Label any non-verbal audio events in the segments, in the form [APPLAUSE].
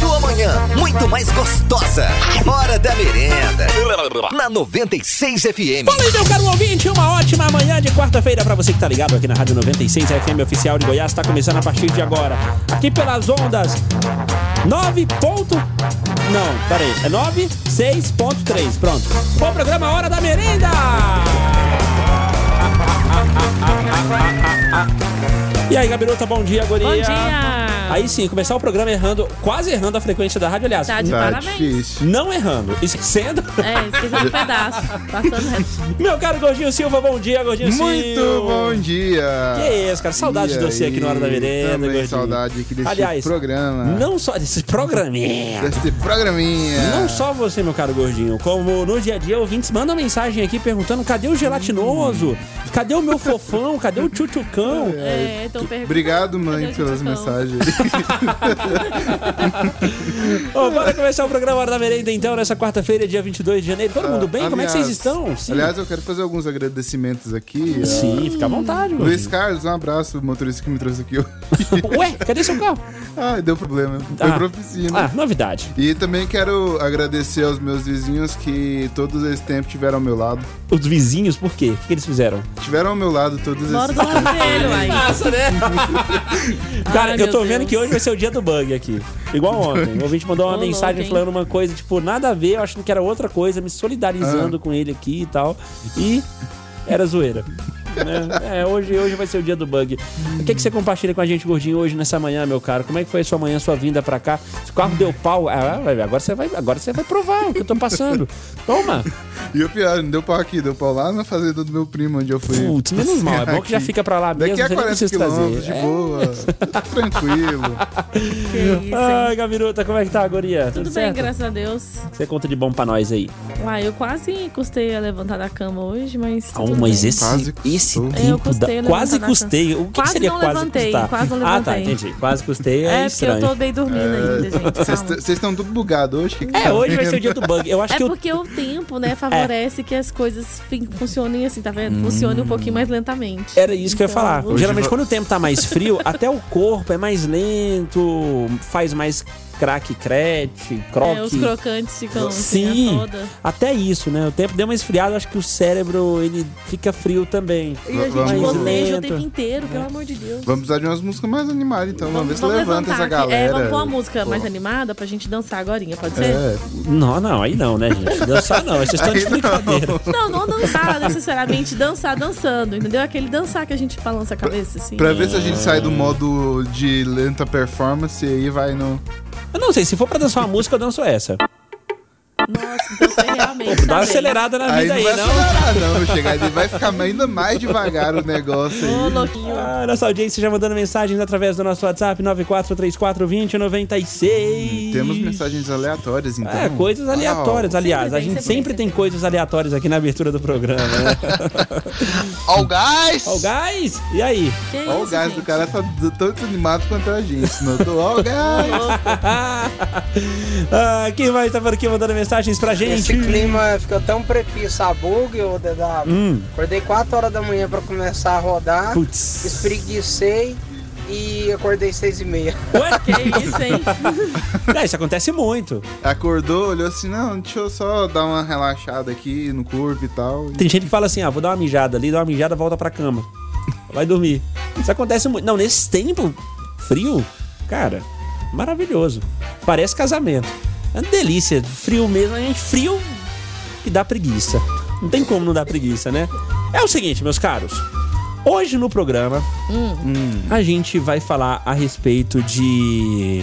Sua manhã, muito mais gostosa. Hora da merenda. Na 96 FM. Fala aí, meu caro ouvinte, uma ótima manhã de quarta-feira pra você que tá ligado aqui na Rádio 96 FM Oficial de Goiás. Tá começando a partir de agora. Aqui pelas ondas 9 ponto... Não, peraí, é 96.3, pronto. Bom programa, Hora da Merenda! [LAUGHS] E aí, Gabiruta, bom dia, guria. Bom dia! Aí sim, começar o programa errando, quase errando a frequência da rádio, aliás. Tá de Tá parabéns. difícil. Não errando, esquecendo. É, esqueci um [LAUGHS] pedaço. Passando reto. Meu caro Gordinho Silva, bom dia, Gordinho Muito Silva. bom dia! Que isso, cara. Saudade de você aqui na Hora da aí? Merenda, Também Gordinho. saudade aqui desse Aliás, programa. Não só desse programinha. Desse programinha. Não só você, meu caro gordinho, como no dia a dia ouvintes mandam mensagem aqui perguntando cadê o gelatinoso? Cadê o meu fofão? Cadê o tchutchucão? É, tô perguntando. Obrigado, mãe, pelas mensagens. [LAUGHS] Ô, bora começar o programa Hora da Merenda então, nessa quarta-feira, dia 22 de janeiro. Todo mundo bem? Como é que vocês estão? Sim. Aliás, eu quero fazer alguns agradecimentos aqui. Sim, fica à vontade, Ah, Luiz. Carlos, um abraço, o motorista que me trouxe aqui hoje. Ué, cadê seu carro? [LAUGHS] ah, deu problema. Foi Ah. pra oficina. Ah, novidade. E também quero agradecer aos meus vizinhos que todos esse tempo tiveram ao meu lado. Os vizinhos, por quê? O que, que eles fizeram? Tiveram ao meu lado todos Bora esses do lado dele, uai. Massa, né? [LAUGHS] Cara, Ai, eu meu tô vendo Deus. Que hoje vai ser o dia do bug aqui. Igual [LAUGHS] ontem. O ouvinte mandou uma mensagem louco, falando uma coisa, tipo, nada a ver, eu achando que era outra coisa, me solidarizando Ah. com ele aqui e tal. E era zoeira. Né? É, hoje, hoje vai ser o dia do bug. O que, que você compartilha com a gente, gordinho, hoje nessa manhã, meu caro? Como é que foi a sua manhã, sua vinda pra cá? Se o carro deu pau, ah, agora você vai, agora você vai provar o que eu tô passando. Toma! [LAUGHS] E o pior, não deu pau aqui, deu pau lá na fazenda do meu primo, onde eu fui. Putz, menos mal. É bom que já fica pra lá mesmo, Daqui a você nem 40 precisa trazer. quilômetros, de É. boa. [LAUGHS] Tranquilo. Que [LAUGHS] isso, Ai, hein? Gaviruta, como é que tá, guria? Tudo bem, certo? graças a Deus. Você conta de bom pra nós aí. Uai, eu quase custei a levantar da cama hoje, mas. Ah, tudo mas bem. esse, Quase esse custou. tempo Eu custei da- quase custei. O que, que Quase seria não quase levantei, custar? quase não Ah, tá, levantei. entendi. Quase custei é, É, porque estranho. eu tô bem dormindo ainda, gente. Vocês estão tudo bugados hoje? Que que É, tá hoje vai vendo? ser o dia do bug. Eu acho É que eu... porque o tempo, né, favorece que as coisas funcionem assim, tá vendo? Funcionem um pouquinho mais lentamente. Era isso que eu ia Então, falar. hoje Geralmente, va- quando o tempo tá mais frio, [LAUGHS] até o corpo é mais lento, faz mais craque, crete, croque. É, os crocantes ficam Sim, toda. até isso, né? O tempo deu uma esfriada, acho que o cérebro ele fica frio também. E a gente Vamos- boceja o tempo inteiro, pelo amor de Deus. Vamos precisar de umas músicas mais animadas, então. Vamos, ver se levanta levantar essa galera. É, vamos pôr uma música Pô. mais animada pra gente dançar agora, pode ser? É, Não, não, aí não, né, gente? Dançar não, vocês estão de brincadeira. Não, não dançar necessariamente, dançar dançando, entendeu? Aquele dançar que a gente balança a cabeça, assim. pra ver se a gente sai do modo de lenta performance e aí vai no. Eu não sei, se for pra dançar uma música, eu danço essa. Nossa, então você realmente. Dá tá uma acelerada na Aí vida não aí, vai não? acelerar, não. Chegar ali vai ficar ainda mais devagar o negócio Ô, aí. louquinho. Ah, nossa audiência já mandando mensagens através do nosso WhatsApp 94342096. Temos mensagens aleatórias, então. É, coisas aleatórias, Uau. aliás. Sempre a gente sempre tem, coisas aleatórias aqui na abertura do programa, né? Ó o gás! Ó, o guys! E aí? Que Ó, o isso, gás gente? do cara tá tanto animado quanto a gente. Não tô, ó, o gás. ah, quem vai estar por aqui mandando mensagens pra gente? Esse clima ficou tão prepiço a bug, ô DW. Hum, Acordei 4 horas da manhã pra começar a rodar, putz. espreguicei e acordei 6 e meia. Ué? [LAUGHS] Que isso, hein? [LAUGHS] É, isso acontece muito. Acordou, olhou assim, não, deixa eu só dar uma relaxada aqui no corpo e tal. Tem gente que fala assim, ah, vou dar uma mijada ali, dá uma mijada, volta pra cama. Vai dormir. Isso acontece muito. Não, nesse tempo frio, cara, maravilhoso. Parece casamento. É uma delícia. Frio mesmo, a gente frio que dá preguiça. Não tem como não dar preguiça, né? É o seguinte, meus caros. Hoje no programa, Hum, a gente vai falar a respeito de.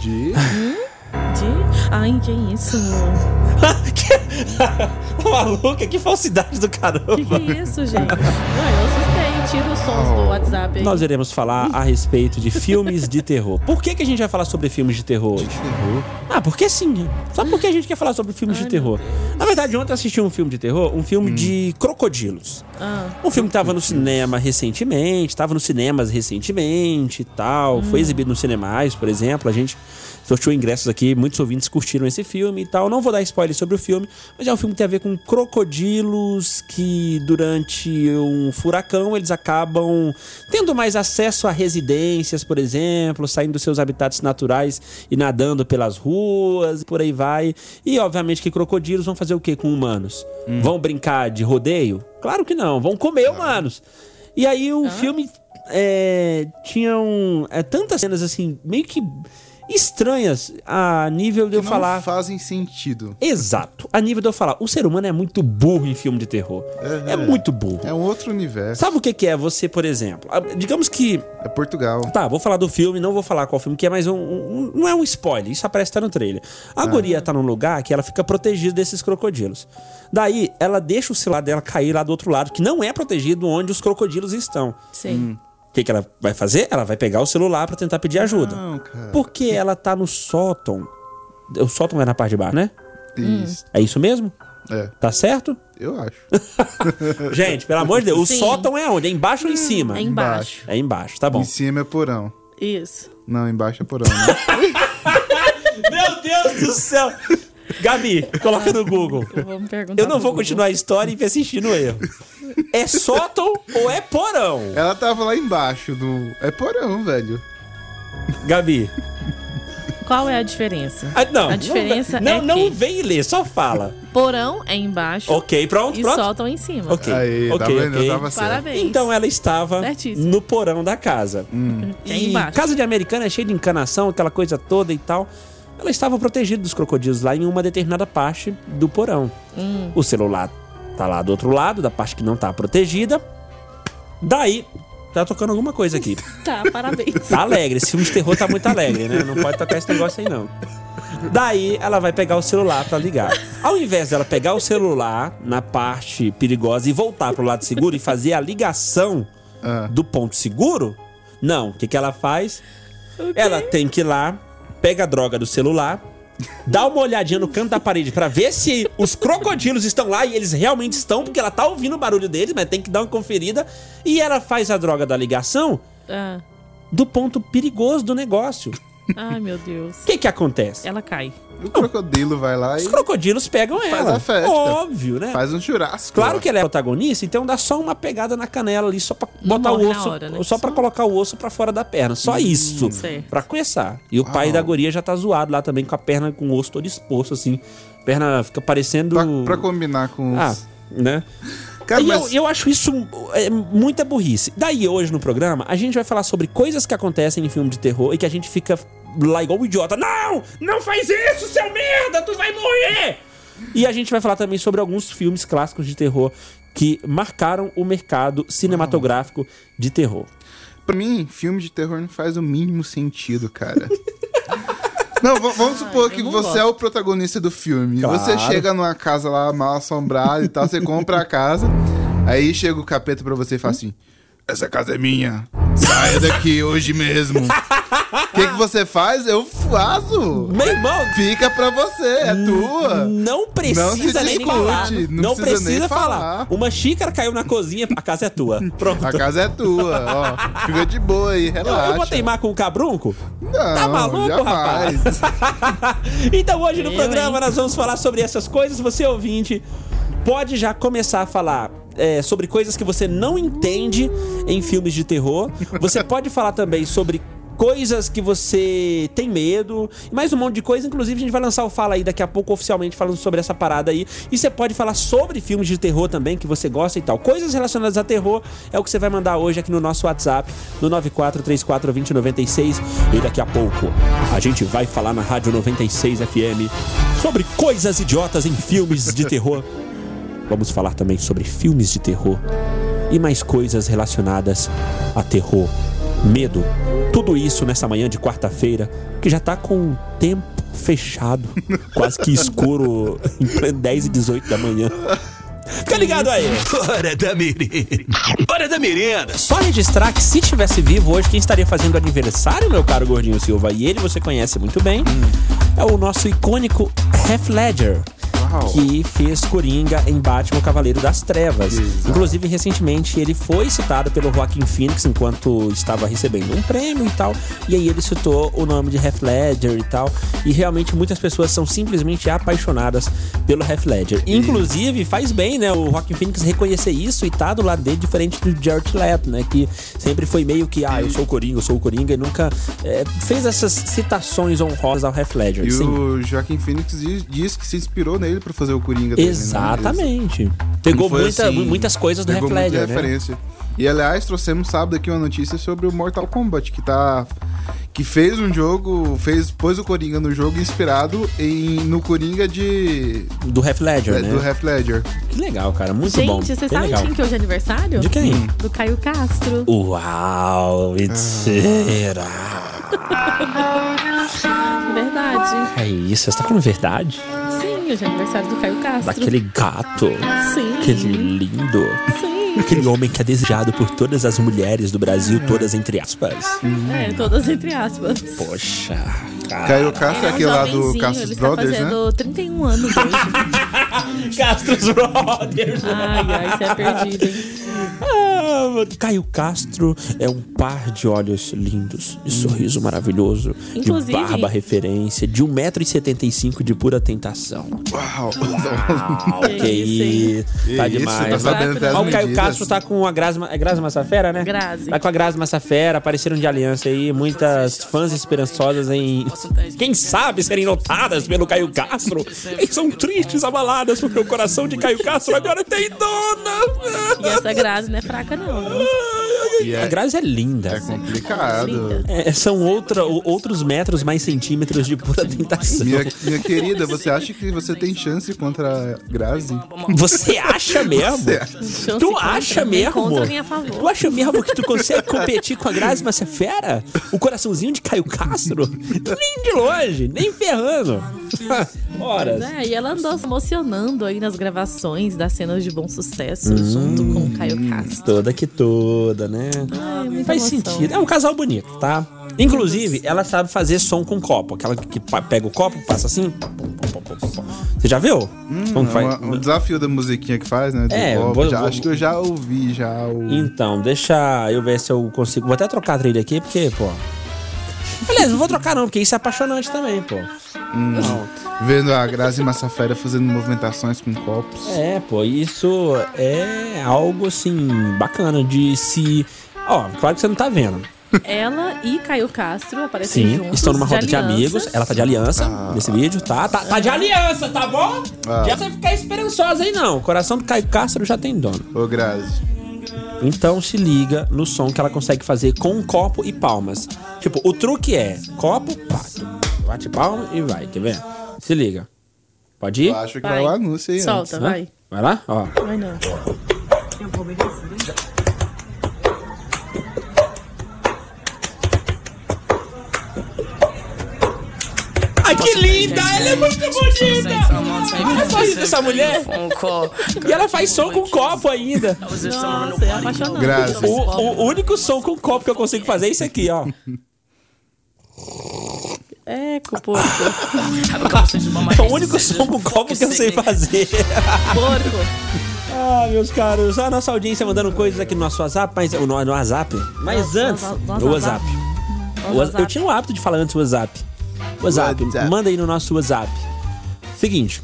de... De... Ai, que isso? [LAUGHS] que... [LAUGHS] Maluca, que falsidade do caramba. Que que é isso, gente? Ué, eu assustei. Tira os sons do WhatsApp aí. Nós iremos falar a respeito de filmes de terror. Por que, que a gente vai falar sobre filmes de terror hoje? Ah, porque sim. Só porque a gente quer falar sobre filmes de terror. Na verdade, ontem eu assisti um filme de terror, um filme de crocodilos. Ah, Um filme que tava no cinema recentemente, tava nos cinemas recentemente e tal. Foi exibido nos cinemais, por exemplo. A gente sorteou ingressos aqui, muitos ouvintes curtiram esse filme e tal. Não vou dar spoiler sobre o filme, mas é um filme que tem a ver com crocodilos que durante um furacão eles acabam tendo mais acesso a residências, por exemplo, saindo dos seus habitats naturais e nadando pelas ruas, por aí vai. E obviamente que crocodilos vão fazer o que com humanos? Vão brincar de rodeio? Claro que não, vão comer humanos. E aí o filme é, tinham é, tantas cenas assim, meio que estranhas a nível de Que eu não falar. fazem sentido. Exato. A nível de eu falar, o ser humano é muito burro em filme de terror. É, muito burro. É um outro universo. Sabe o que, que é você, por exemplo? Ah, Digamos que. É Portugal. Tá, vou falar do filme, não vou falar qual filme que é, mas um, um- não é um spoiler, isso aparece tá no trailer. A guria tá num lugar que ela fica protegida desses crocodilos. Daí, ela deixa o celular dela cair lá do outro lado, que não é protegido onde os crocodilos estão. Sim. O que, que ela vai fazer? Ela vai pegar o celular pra tentar pedir ajuda. Não, cara. Porque ela tá no sótão. O sótão é na parte de baixo, né? Isso. É isso mesmo? É, Tá certo? eu acho. [LAUGHS] [LAUGHS] Gente, pelo amor de Deus, o Sim. sótão é onde? É embaixo ou em cima? É embaixo. É embaixo, tá bom. Em cima é porão. Isso. Não, embaixo é porão, né? [LAUGHS] Meu Deus do céu! Gabi, coloca no Google. Eu me. Eu não vou Google. continuar a história e persistir no erro. É sótão ou é porão? Ela tava lá embaixo do. É porão, velho. Gabi. Qual é a diferença? Ah, não. A diferença não, é não, que- não vem ler, só fala. Porão é embaixo Ok, pronto, e pronto. soltam em cima. Ok, Aí, ok, tá vendo? ok. Eu tava. Parabéns. Então ela estava Certíssimo. no porão da casa. É E embaixo. casa de americana é cheia de encanação, aquela coisa toda e tal. Ela estava protegida dos crocodilos lá em uma determinada parte do porão. Hum. O celular tá lá do outro lado, da parte que não tá protegida. Daí, tá tocando alguma coisa aqui. [LAUGHS] Tá, parabéns. Tá alegre, esse filme de terror tá muito alegre, né? Não pode tocar esse negócio aí, não. Daí ela vai pegar o celular pra ligar. Ao invés dela pegar o celular na parte perigosa e voltar pro lado seguro e fazer a ligação Ah. do ponto seguro, não. O que, que ela faz? Ela tem que ir lá, pega a droga do celular, dá uma olhadinha no canto da parede pra ver se os crocodilos estão lá e eles realmente estão, porque ela tá ouvindo o barulho deles, mas tem que dar uma conferida. E ela faz a droga da ligação Ah, do ponto perigoso do negócio. ai, meu Deus. O que que acontece? Ela cai. O crocodilo vai lá e Os crocodilos pegam ela. a festa. Óbvio, né? faz um churrasco. Claro lá. que ela é protagonista, então dá só uma pegada na canela ali, só pra botar o osso, hora, né? só pra colocar o osso pra fora da perna. Só isso. certo. Pra começar. E o pai Uau. da guria já tá zoado lá também, com a perna com o osso todo exposto, assim. Perna fica parecendo. Pra, pra combinar com os. Ah, né? Cara, e mas- eu, eu acho isso é, muita burrice. Daí, hoje no programa, a gente vai falar sobre coisas que acontecem em filme de terror e que a gente fica lá igual um idiota. Não! Não faz isso, seu merda! Tu vai morrer! E a gente vai falar também sobre alguns filmes clássicos de terror que marcaram o mercado cinematográfico de terror. Pra mim, filme de terror não faz o mínimo sentido, cara. [LAUGHS] Não, vamos supor que não você é o protagonista do filme. Claro. Você chega numa casa lá mal assombrada e tal, você compra a casa, aí chega o capeta pra você e fala assim: Essa casa é minha, saia daqui hoje mesmo. O que, que você faz? Eu faço. Meu irmão, Fica pra você, é tua. não precisa Não se nem discute, falar. não Não, precisa precisa, nem falar. falar. Uma xícara caiu na cozinha, a casa é tua. [LAUGHS] Pronto. A casa é tua, ó. Fica de boa aí, Eu, relaxa. eu vou teimar com o cabrunco? Não, Tá maluco, jamais. [LAUGHS] então hoje no Eu, programa hein? nós vamos falar sobre essas coisas. Você ouvinte pode já começar a falar é, sobre coisas que você não entende em filmes de terror. Você pode falar também sobre coisas que você tem medo mais um monte de coisa. Inclusive a gente vai lançar o Fala aí daqui a pouco oficialmente falando sobre essa parada aí. E você pode falar sobre filmes de terror também que você gosta e tal. Coisas relacionadas a terror é o que você vai mandar hoje aqui no nosso WhatsApp no 94342096 e daqui a pouco a gente vai falar na Rádio 96 FM sobre coisas idiotas em filmes de terror. [LAUGHS] Vamos falar também sobre filmes de terror e mais coisas relacionadas a terror, medo. Tudo isso nessa manhã de quarta-feira, que já tá com o tempo fechado, [LAUGHS] quase que escuro, em pleno 10 e 18 da manhã. Fica ligado aí! Hora da merenda. Hora da merenda. Só registrar que se tivesse vivo hoje, quem estaria fazendo aniversário, meu caro Gordinho Silva, e ele você conhece muito bem, é o nosso icônico Heath Ledger. Uau. que fez Coringa em Batman Cavaleiro das Trevas. Exato. Inclusive, recentemente, ele foi citado pelo Joaquin Phoenix enquanto estava recebendo um prêmio e tal. E aí ele citou o nome de Heath Ledger e tal. E realmente muitas pessoas são simplesmente apaixonadas pelo Heath Ledger. Inclusive, faz bem, né, o Joaquin Phoenix reconhecer isso e tá do lado dele, diferente do Jared Leto, né, que sempre foi meio que, ah, eu sou o Coringa, eu sou o Coringa, e nunca é, fez essas citações honrosas ao Heath Ledger. E Sim. o Joaquim Phoenix diz que se inspirou nele pra fazer o Coringa né? Exatamente. Pegou Não foi muita- assim, muitas coisas do Heath pegou muita Ledger, né? referência. E aliás, trouxemos sábado aqui uma notícia sobre o Mortal Kombat, que tá. Que fez um jogo, fez, pôs o Coringa no jogo inspirado em, no Coringa de. Do Heath Ledger, é, né? do Heath Ledger. Que legal, cara. Muito Gente, bom. vocês sabem legal. quem que hoje é aniversário? De quem? Do Caio Castro. Uau, mentira. [LAUGHS] Verdade. É isso, você tá falando verdade? Sim, hoje é aniversário do Caio Castro. Daquele gato. Sim. Aquele lindo. Sim. Aquele homem que é desejado por todas as mulheres do Brasil, todas entre aspas. É, todas entre aspas. Poxa. Caio Castro é um aquele lá do jovenzinho, Castro ele Brothers, está né? fazendo 31 anos hoje. [LAUGHS] Castros Brothers. ai, ai, você é perdido, hein? Ah, Caio Castro é um par de olhos lindos, de sorriso maravilhoso, Inclusive- de barba referência, de 1,75m de pura tentação. Uau! Uau, que, Que isso, isso, tá Isso, demais. tá sabendo até as o Caio. Castro tá com a Grazi, é Grazi Massafera, né? Grazi. Tá com a Grazi Massafera, apareceram de aliança aí, muitas fãs esperançosas em, quem sabe, serem notadas pelo Caio Castro. Eles são tristes, abaladas, porque o coração de Caio Castro agora tem dona. E essa Grazi não é fraca, não. E A é, Grazi é linda. é complicado. Linda. É, são outra, outros metros mais centímetros de pura tentação. Minha, minha querida, você acha que você tem chance contra a Grazi? Você acha mesmo? Você acha? Chance Tu acha mesmo? Contra nem a favor. Tu acha mesmo que tu consegue competir com a Grazi Massafera? O coraçãozinho de Caio Castro? [LAUGHS] Nem de longe, nem ferrando. [LAUGHS] Horas. É, e ela andou se emocionando aí nas gravações das cenas de bom sucesso junto com o Caio Castro. Toda que toda, né? Ai, muita Faz emoção. sentido. É um casal bonito, tá? Inclusive, ela sabe fazer som com copo. Aquela que pega o copo, passa assim. Você já viu? Como É faz? uma- um desafio da musiquinha que faz, né? Do É, copo. vou- Já- vou- acho que eu já ouvi já o. Então, deixa eu ver se eu consigo. Vou até trocar a trilha aqui, porque, pô. Aliás, não vou trocar não, porque isso é apaixonante também, pô. Vendo a Grazi Massafera fazendo movimentações com copos. É, pô, isso é algo assim bacana de se. Ó, claro que você não tá vendo. Ela e Caio Castro aparecem Sim, juntos. estão numa roda de, aliança. amigos. Ela tá de aliança nesse vídeo, tá? Tá, tá de aliança, tá bom? Ah. Já você ficar esperançosa aí, não. O coração do Caio Castro já tem dono. Ô, Grazi. Então se liga no som que ela consegue fazer com um copo e palmas. Tipo, o truque é copo, bate, bate palma e vai, quer ver? Se liga. Pode ir? Eu acho que Vai. vai o anúncio aí Solta, antes. vai. Vai lá? Ó. Vai não. Que linda! Ela é muito bonita! Olha só isso dessa mulher! E ela faz som com copo ainda. Nossa, é apaixonante. O, o único som com copo que eu consigo fazer é esse aqui, ó. [LAUGHS] É, porco. É o único som com copo que eu sei fazer. [LAUGHS] Porco. Ah, meus caros, a nossa audiência mandando coisas aqui no nosso WhatsApp, mas no, no WhatsApp. Mas antes, no- WhatsApp. Eu tinha o hábito de falar antes o WhatsApp. WhatsApp, WhatsApp. manda aí no nosso WhatsApp. Seguinte,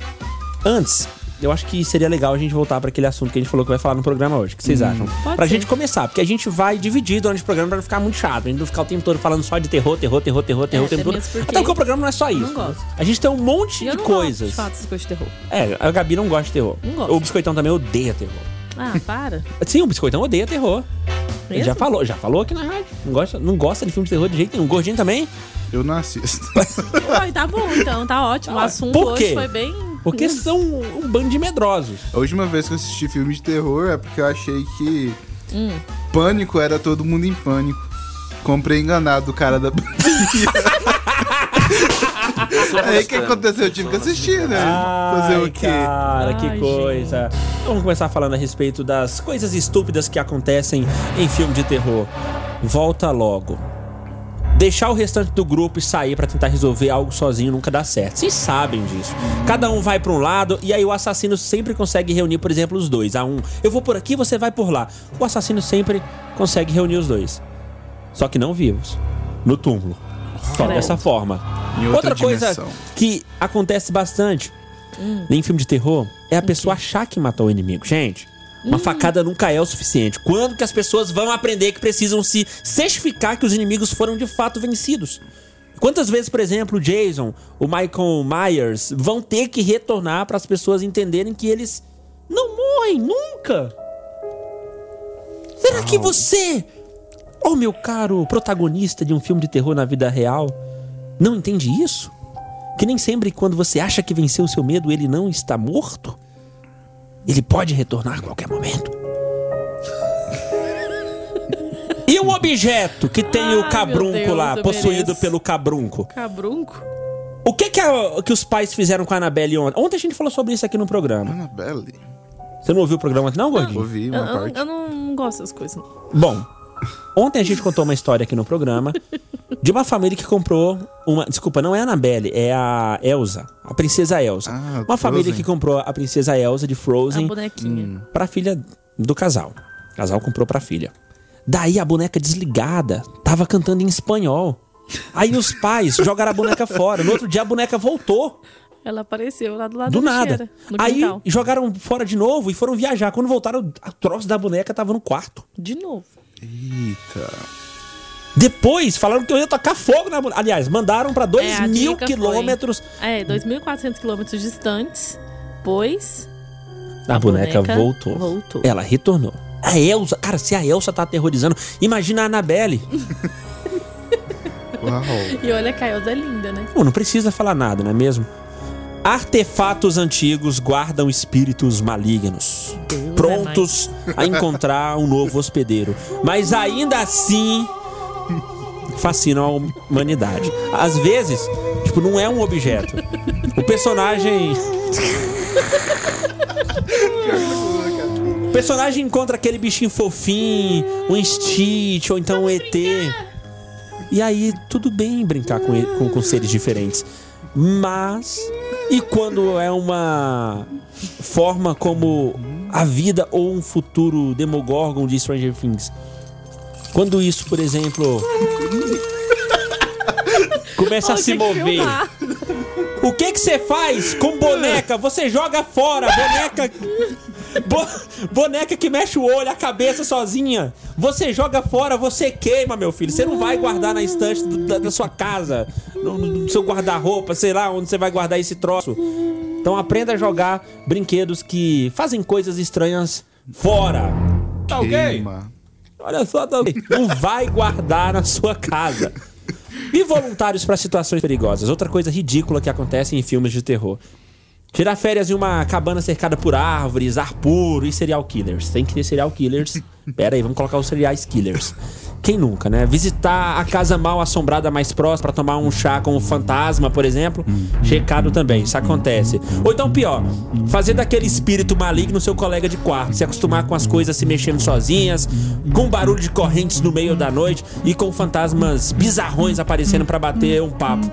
antes, eu acho que seria legal a gente voltar para aquele assunto que a gente falou que vai falar no programa hoje. O que vocês acham? Pode Pra ser. gente começar, porque a gente vai dividir durante o programa pra não ficar muito chato. A gente não ficar o tempo todo falando só de terror, terror, terror, terror, terror, o tempo até todo. Até porque o programa não é só isso. não gosto. A gente tem um monte eu de não coisas. gosto de dessas coisas de terror. É, a Gabi não gosta de terror. Não gosto. O Biscoitão também odeia terror. Ah, para. [LAUGHS] Sim, o Biscoitão odeia terror. Ele Mesmo? já falou, já falou aqui na rádio. Não gosta, não gosta de filme de terror de jeito nenhum. O Gordinho também. Eu não assisto. [LAUGHS] Ai, tá bom, então, tá ótimo. O assunto Por quê? hoje foi bem. Porque são um bando de medrosos. A última vez que eu assisti filme de terror é porque eu achei que Hum. Pânico era todo mundo em pânico. Comprei enganado o cara da [LAUGHS] Aí o que aconteceu? Eu tive que assistir, né? Fazer o quê? Cara, que Ai, coisa. Vamos começar falando a respeito das coisas estúpidas que acontecem em filme de terror. Volta logo. Deixar o restante do grupo e sair pra tentar resolver algo sozinho nunca dá certo. Vocês sabem disso. Cada um vai pra um lado e aí o assassino sempre consegue reunir, por exemplo, os dois. A um, eu vou por aqui, você vai por lá. O assassino sempre consegue reunir os dois. Só que não vivos. No túmulo. Só Credo. dessa forma. Em Outra, outra coisa que acontece bastante em filme de terror é a pessoa achar que matou o inimigo. Gente, uma facada nunca é o suficiente. Quando que as pessoas vão aprender que precisam se certificar que os inimigos foram de fato vencidos? Quantas vezes, por exemplo, o Jason, o Michael Myers vão ter que retornar para as pessoas entenderem que eles não morrem nunca? Será que você, oh meu caro protagonista de um filme de terror na vida real, não entende isso? Que nem sempre quando você acha que venceu o seu medo, ele não está morto? Ele pode retornar a qualquer momento. E o objeto que tem Ai, o cabrunco Deus, lá, eu possuído mereço. pelo cabrunco? Cabrunco? O que que, a- que os pais fizeram com a Annabelle ontem? Ontem a gente falou sobre isso aqui no programa. Annabelle. Você não ouviu o programa não, Gordinho? Ouvi Eu, uma eu- parte. eu não gosto dessas coisas. não. Bom, ontem a gente contou uma história aqui no programa de uma família que comprou uma. Desculpa, não é a Annabelle, é a Elsa, a princesa Elsa. Ah, uma família Frozen. que comprou a princesa Elsa de A Frozen bonequinha. pra filha do casal. O casal comprou pra filha. Daí a boneca desligada tava cantando em espanhol. Aí os pais jogaram a boneca fora. No outro dia a boneca voltou. Ela apareceu lá do lado Do da nada. no Aí quintal. jogaram fora de novo e foram viajar. Quando voltaram, a troço da boneca tava no quarto. De novo. Eita. Depois falaram que eu ia tocar fogo na boneca. Aliás, mandaram pra 2 É, mil quilômetros. Foi, é, 2.400 quilômetros distantes, pois A, A boneca, boneca voltou. voltou. Ela retornou. A Elsa, cara, se a Elsa tá aterrorizando, imagina a Annabelle. [LAUGHS] Uau. E olha que a Elsa é linda, né? Pô, não precisa falar nada, não é mesmo? Artefatos antigos guardam espíritos malignos, Deus prontos a encontrar um novo hospedeiro. Mas ainda assim fascinam a humanidade. Às vezes, tipo, não é um objeto. O personagem O personagem encontra aquele bichinho fofinho, um Stitch ou então um ET. E aí, tudo bem brincar com, ele- com, com seres diferentes. Mas. E quando é uma forma como a vida ou um futuro Demogorgon de Stranger Things? Quando isso, por exemplo. [LAUGHS] começa a se mover. O que que você faz com boneca? Você joga fora, boneca. Bo- boneca que mexe o olho, a cabeça sozinha. Você joga fora, você queima, meu filho. Você não vai guardar na estante do- da, da sua casa, no, no seu guarda-roupa, sei lá onde você vai guardar esse troço. Então aprenda a jogar brinquedos que fazem coisas estranhas fora. Tá ok? Olha só também. Não vai guardar na sua casa. E voluntários para situações perigosas. Outra coisa ridícula que acontece em filmes de terror. Tirar férias em uma cabana cercada por árvores, ar puro e serial killers. Tem que ter serial killers. [LAUGHS] Pera aí, vamos colocar os serial killers. Quem nunca, né? Visitar a casa mal assombrada mais próxima para tomar um chá com o fantasma, por exemplo. Checado também, isso acontece. Ou então pior, fazer daquele espírito maligno seu colega de quarto, se acostumar com as coisas se mexendo sozinhas, com barulho de correntes no meio da noite e com fantasmas bizarrões aparecendo para bater um papo.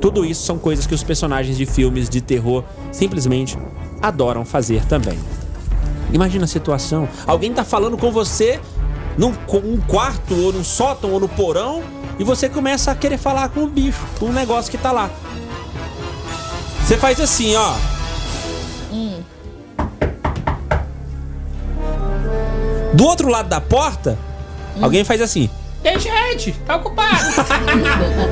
Tudo isso são coisas que os personagens de filmes de terror simplesmente adoram fazer também. Imagina a situação: alguém tá falando com você num um quarto, ou num sótão, ou no porão, e você começa a querer falar com o bicho, com o negócio que tá lá. Você faz assim, ó. Do outro lado da porta, alguém faz assim. Ei, gente, tá ocupado. [LAUGHS]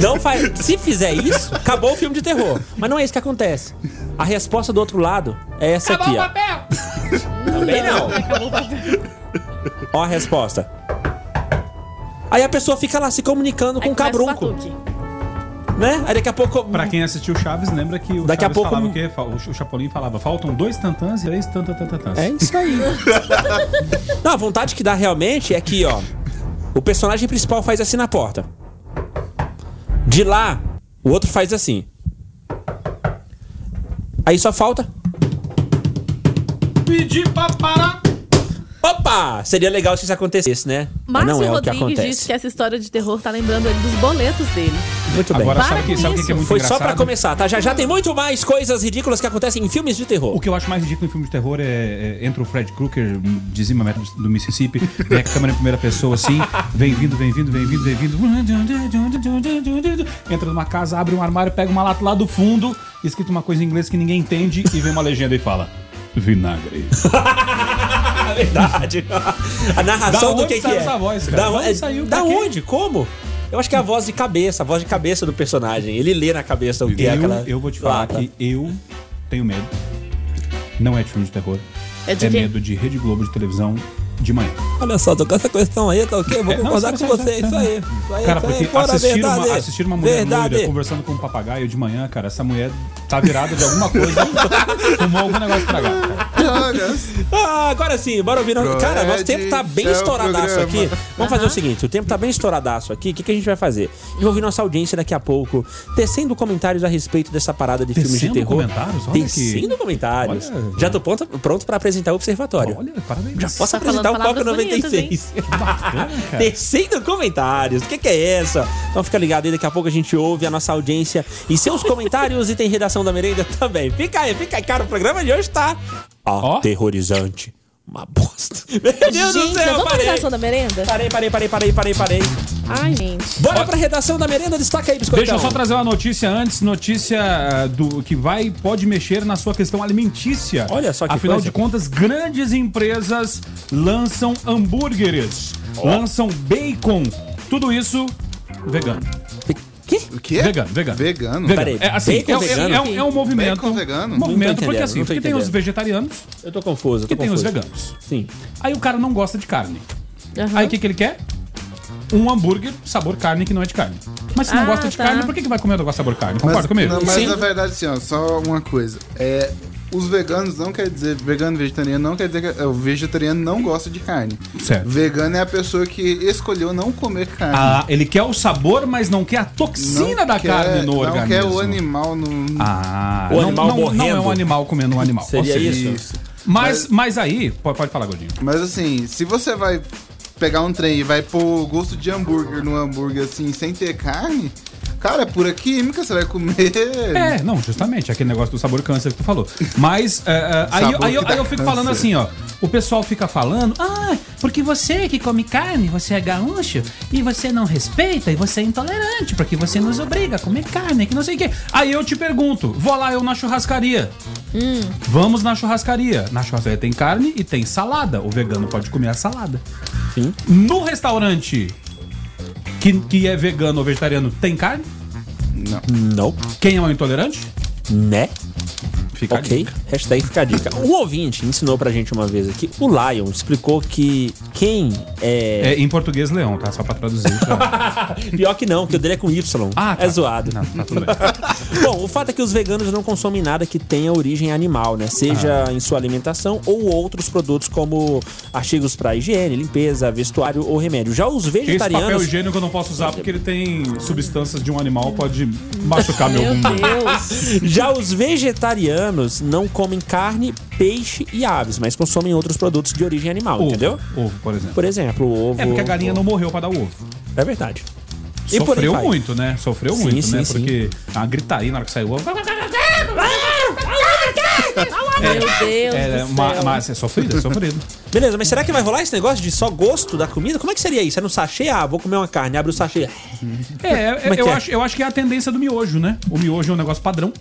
Não faz. Se fizer isso, acabou o filme de terror. Mas não é isso que acontece. A resposta do outro lado é essa Acabou aqui, o ó. papel. Também não. Ó a resposta. Aí a pessoa fica lá se comunicando com Aí o começa o cabrunco, batuque. né? Aí daqui a pouco. Pra quem assistiu Chaves, lembra que o Daqui a Chaves pouco- falava o quê? Fa- O Chapolin falava, faltam dois tantãs e três tantantantãs. É isso aí. [LAUGHS] Não, a vontade que dá realmente é que, ó. O personagem principal faz assim na porta. De lá, o outro faz assim. Aí só falta. Pedir pra parar. Opa! Seria legal se isso acontecesse, né? Mas Márcio não é o que Rodrigues acontece. disse que essa história de terror tá lembrando ele dos boletos dele. Muito bem. Agora, Para sabe o que, com sabe o que que é muito Foi só engraçado? pra começar, tá? Já já tem muito mais coisas ridículas que acontecem em filmes de terror. O que eu acho mais ridículo em filme de terror é, é entra o Fred Krueger, dizima metro do Mississippi, vem a câmera em primeira pessoa assim, vem vindo, vem vindo, vem vindo, vem vindo. Entra numa casa, abre um armário, pega uma lata lá do fundo, escrito uma coisa em inglês que ninguém entende, e vem uma legenda e fala: Vinagre. É [LAUGHS] verdade. A narração Da do que, que é. essa voz, cara? Da, onde é- saiu? da onde? Como? Eu acho que é a voz de cabeça, a voz de cabeça do personagem. Ele lê na cabeça o que é Eu, aquela. eu vou te falar lata. que eu tenho medo. Não é de filme de terror. É de é medo de Rede Globo de televisão de manhã. Olha só, tô com essa questão aí, tá ok? Vou É, não, concordar sério, com você, isso aí. Isso aí, Cara, isso aí, porque assistir verdade. uma, assistir uma mulher verdade. loira conversando com um papagaio de manhã, cara, essa mulher tá virada de alguma coisa, [LAUGHS] fumou algum negócio. Cara. Drogas. Ah, agora sim, bora ouvir. Fred, Cara, nosso tempo tá bem é estouradaço programa. aqui. Vamos fazer o seguinte: o tempo tá bem estouradaço aqui. O que, que a gente vai fazer? Ouvir nossa audiência daqui a pouco, tecendo comentários a respeito dessa parada de filmes de Tecendo terror. comentários? Olha que- Tecendo comentários. Olha- Já tô pronto, pronto pra apresentar o observatório. Olha, parabéns. Já posso Tá apresentar o falando Coca palavras bonitas, 96. [LAUGHS] Bacana. [LAUGHS] Tecendo comentários. O que, que é essa? Então fica ligado aí, daqui a pouco a gente ouve a nossa audiência e seus comentários e tem redação da merenda também. Fica aí, fica aí, cara. O programa de hoje tá Ó. aterrorizante. Uma bosta. [LAUGHS] Meu Deus do Gente, céu, vamos pra parei. redação da merenda? Parei, parei, parei, parei, parei, parei. Ai, gente. Bora pra redação da merenda, destaca aí, biscoitão. Deixa eu só trazer uma notícia antes, notícia ah, do que vai pode mexer na sua questão alimentícia. Olha só que Afinal coisa. de contas, grandes empresas lançam hambúrgueres, lançam bacon, tudo isso vegano. Que? O quê? Vegano, vegano. Vegano? Peraí, É, assim, bacon é, é- vegano? é um, é um movimento. Bacon vegano? Um movimento, porque entendendo, assim, não tô porque tem os entendendo. vegetarianos Eu tô confuso, eu e tô tem os confuso. veganos. Sim. Aí o cara não gosta de carne. Aham. Aí o que, que ele quer? Um hambúrguer sabor carne que não é de carne. Mas se não Ah, gosta de tá. carne, por que, que vai comer o negócio sabor carne? Concorda Mas, comigo? não, mas Sim. na verdade, assim, ó, só uma coisa. É, os veganos não quer dizer. Vegano e vegetariano não quer dizer que é, o vegetariano não gosta de carne. Certo. Vegano é a pessoa que escolheu não comer carne. Ah, ele quer o sabor, mas não quer a Não toxina da quer- carne no não organismo. quer o animal no. Ah, O não, animal não, não é morrendo. um animal comendo um animal. Seria seja, isso? Mas, mas aí, pode, pode falar, Gordinho. Mas assim, se você vai pegar um trem e vai pôr gosto de hambúrguer no hambúrguer assim, sem ter carne, cara, é pura química, você vai comer. É, não, justamente, aquele negócio do sabor câncer que tu falou. Mas é, é, aí, Sabor aí, eu- aí eu fico câncer. falando assim, ó. O pessoal fica falando, ah, porque você que come carne, você é gaúcho, e você não respeita, e você é intolerante, porque você nos obriga a comer carne, que não sei o quê. Aí eu te pergunto, vou lá eu na churrascaria. Vamos na churrascaria. Na churrascaria tem carne e tem salada. O vegano pode comer a salada. Sim. No restaurante que, que é vegano ou vegetariano, tem carne? Não. Quem é um intolerante? Né? Fica a Ok, dica. hashtag fica a dica. Um ouvinte ensinou pra gente uma vez aqui, o Lion explicou que quem é. É, em português, leão, tá? Só pra traduzir. pra- [LAUGHS] Pior que não, que o dele é com Y. Ah, tá. É zoado. Não, tá tudo bem. [LAUGHS] Bom, o fato é que os veganos não consomem nada que tenha origem animal, né? Seja Ah. em sua alimentação ou outros produtos como artigos para higiene, limpeza, vestuário ou remédio. Já os Esse papel vegetarianos. higiênico eu não posso usar porque ele tem substâncias de um animal, pode machucar meu Meu. Deus. [LAUGHS] Já os vegetarianos não comem carne, peixe e aves, mas consomem outros produtos de origem animal, Ovo, entendeu? Ovo, por exemplo. Por exemplo, o ovo. É porque a galinha não morreu pra dar o ovo. É verdade. E Sofreu muito, né? Sofreu Sim, muito, sim, né? sim. Porque a gritaria na hora que saiu o ovo. Meu Deus É, do céu. mas é sofrido, é sofrido. [LAUGHS] Beleza, mas será que vai rolar esse negócio de só gosto da comida? Como é que seria isso? É no sachê? Ah, vou comer uma carne, abre o sachê. É, é que eu, é? Acho, eu acho que é a tendência do miojo, né? O miojo é um negócio padrão.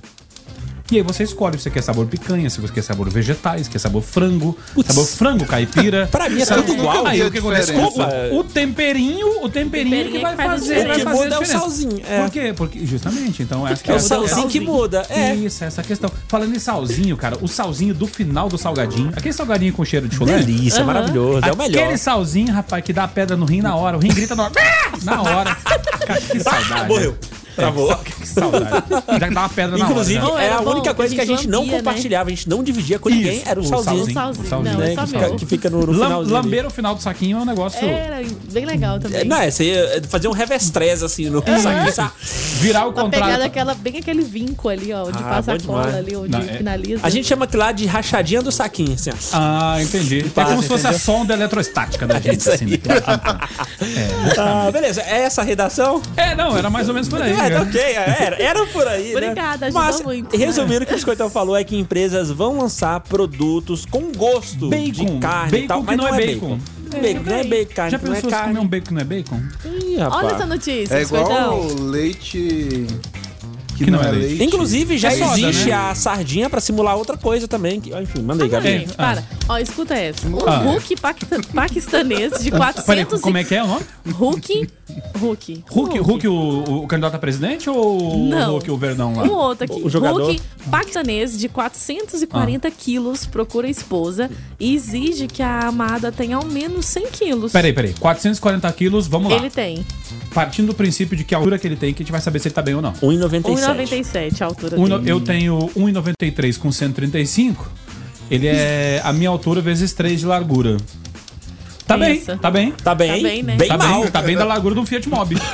E aí você escolhe se você quer sabor picanha, se você quer sabor vegetais, se quer sabor frango, sabor frango caipira. Pra mim é Sabe? tudo igual. Aí o que acontece? O, o temperinho, o temperinho que vai faz a fazer, diferença. vai O que fazer muda é o salzinho, é. Por quê? Porque justamente, então acho que É o essa- salzinho que muda. É. Isso, essa questão. Falando em salzinho, cara, o salzinho do final do salgadinho, aquele salgadinho com cheiro de chulé. Delícia, maravilhoso. É o melhor. Aquele salzinho, rapaz, que dá pedra no rim na hora. O rim grita na hora. [LAUGHS] Na hora. Cara, que saudade. morreu. Travou. Que saudade. Já que dá uma pedra na Inclusive, hora. né? É era a bom, única que coisa que a gente não lambia, né? compartilhava, a gente não dividia com ninguém, Isso, era o o salzinho. Um salzinho. salzinho. Não, é né, só que, fica, que fica no, no Lam- finalzinho. ali. lamber o final do saquinho é um negócio. Era bem legal também. É, Não, é, você ia fazer um revestrez assim no saquinho. sa- Virar o contrário. pegar daquela, bem aquele vinco ali, ó, onde Ah, passa a cola ali, onde Não, é- finaliza. A gente chama aquilo lá de rachadinha do saquinho, assim, ó. Ah, entendi. É como se fosse a sonda eletrostática da gente, assim. né? [LAUGHS] Ah, beleza, é essa a redação? É, não, era mais ou menos por aí. É, né? ok, era, era por aí. Obrigada, né? ajudou Mas, muito, né? Resumindo, o que o Biscoitão falou é que empresas vão lançar produtos com gosto de Bacon. carne Bacon e tal, que mas não não, é é bacon. bacon. Bacon não é bacon, carne Já não é pensou se comer carne. um bacon que não é bacon? Ih, rapaz. Olha essa notícia, É igual leite que, Que não, não é é leite. leite. Inclusive, já É soda, existe né? a sardinha pra simular outra coisa também. que- Enfim, manda aí, Gabi. gente, para. Ó, escuta essa. Um Ah. Hulk paquistanês de 400 Peraí, como é que é o nome? Hulk. [LAUGHS] Hulk. Hulk, Hulk o, o candidato a presidente ou Não. o Hulk o Verdão lá? Um outro aqui. O jogador. Hulk paquistanês de 440 Ah. quilos procura a esposa e exige que a amada tenha ao menos 100 quilos. Peraí, peraí. 440 quilos, vamos lá. Ele tem Partindo do princípio de que a altura que ele tem, que a gente vai saber se ele tá bem ou não. 1,97. 1,97 a altura dele. eu tenho 1,93 com 135. Ele é a minha altura vezes 3 de largura. Tá bem, tá bem. Tá bem, Tá bem, né? tá mal. bem, tá bem da largura de um Fiat Mobi. [LAUGHS]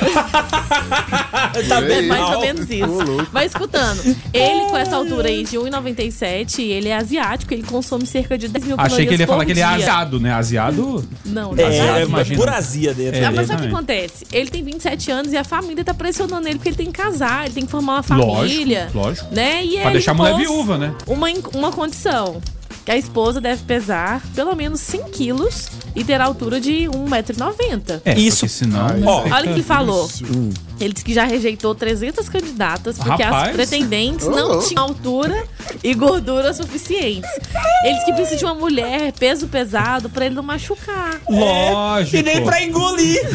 Tá É bem mais mal. ou menos isso. Vai escutando. Ele, com essa altura aí de 1,97, ele é asiático, ele consome cerca de 10 mil calorias Achei que ele ia falar que ele é dia. asiado, né? Asiado. Não, É, não. Asiado, é, imagina. pura azia dentro. É. Mas sabe o que acontece? Ele tem 27 anos e a família tá pressionando ele porque ele tem que casar, ele tem que formar uma família. Lógico, lógico. Né? E Pra deixar a mulher viúva, né? Uma, uma condição. Que a esposa deve pesar pelo menos 100 quilos e ter a altura de 1,90m. É, Isso. senão. Ó, Olha o que ele falou. Ele disse que já rejeitou 300 candidatas porque Rapaz. as pretendentes não Oh. tinham altura e gordura suficientes. Ele disse que precisa de uma mulher, peso pesado, pra ele não machucar. Lógico. E nem pra engolir. [LAUGHS]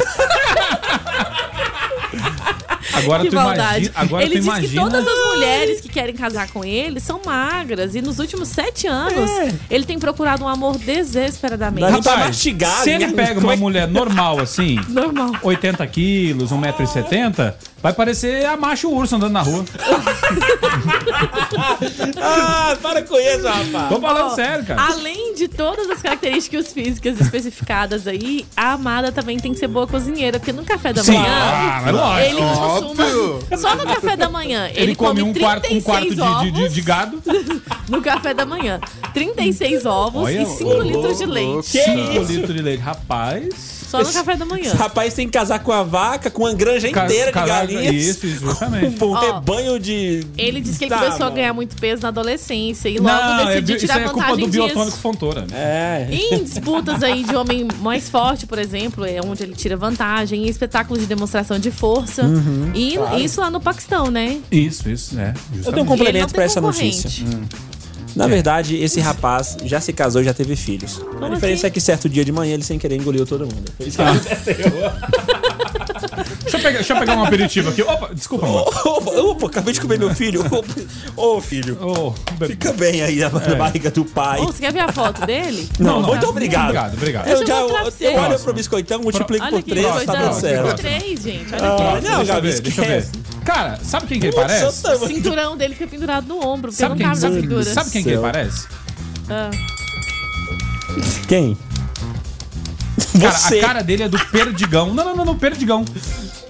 Agora que tu maldade. imagina. Agora ele tu disse imagina. que todas as mulheres que querem casar com ele são magras. E nos últimos sete anos, É. ele tem procurado um amor desesperadamente. Mas- Tá Rapaz, mastigado, se ele né? pega uma é mulher normal assim, [LAUGHS] Normal. 80 quilos, 1,70m, vai parecer a macho urso andando na rua. [LAUGHS] Ah, para com isso, rapaz. Tô falando Ó, sério, cara. Além de todas as características físicas especificadas aí, a amada também tem que ser boa cozinheira, porque no café da Sim. manhã. Ah, mas lógico. Ele costuma. Óbvio. Só no café da manhã. Ele, Ele, come, um 36 quarto, um quarto de, de, de, ovos de gado, [LAUGHS] no café da manhã. 36 ovos Olha, e 5 ô, litros de leite. 5 litros de leite. Rapaz. Só no café da manhã. Esse rapaz tem que casar com a vaca, com uma granja Ca- inteira de caraca, galinhas. Isso, isso, justamente. Um Ó, rebanho de. Ele disse que ele Tá, começou a mano. ganhar muito peso na adolescência e logo Não, é, decidiu isso tirar aí é culpa do biotônico Fontoura. né? É. Em disputas aí de homem mais forte, por exemplo, é onde ele tira vantagem, em espetáculos de demonstração de força. Uhum. e isso lá no Paquistão, né? Isso, isso, é. Eu tenho um justamente. Complemento pra essa notícia. Na verdade, esse rapaz já se casou e já teve filhos. a diferença assim? é que certo dia de manhã ele sem querer engoliu todo mundo. Foi isso que [LAUGHS] Deixa, eu pegar, deixa eu pegar um aperitivo aqui. Opa, desculpa, amor. [LAUGHS] Opa, opa, acabei de comer meu filho. [LAUGHS] Opa. Ô, filho. Ô, bebê. Fica bem aí na na barriga do pai. Ô, você quer ver a foto dele? Não, não. muito obrigado. Obrigado, obrigado. Eu já eu, eu olho pro biscoitão, multiplico Olha por aqui, três, tá biscoitão. dando certo. Três, gente. Olha Ah, aqui. não, deixa eu Gabi, ver, deixa eu ver. Cara, sabe quem que ele parece? O cinturão dele fica pendurado no ombro, porque Sabe não quem, sabe, sabe quem que ele parece? Ah. Quem? Cara, Você. a cara dele é do Perdigão. Não, não, não, não, Perdigão.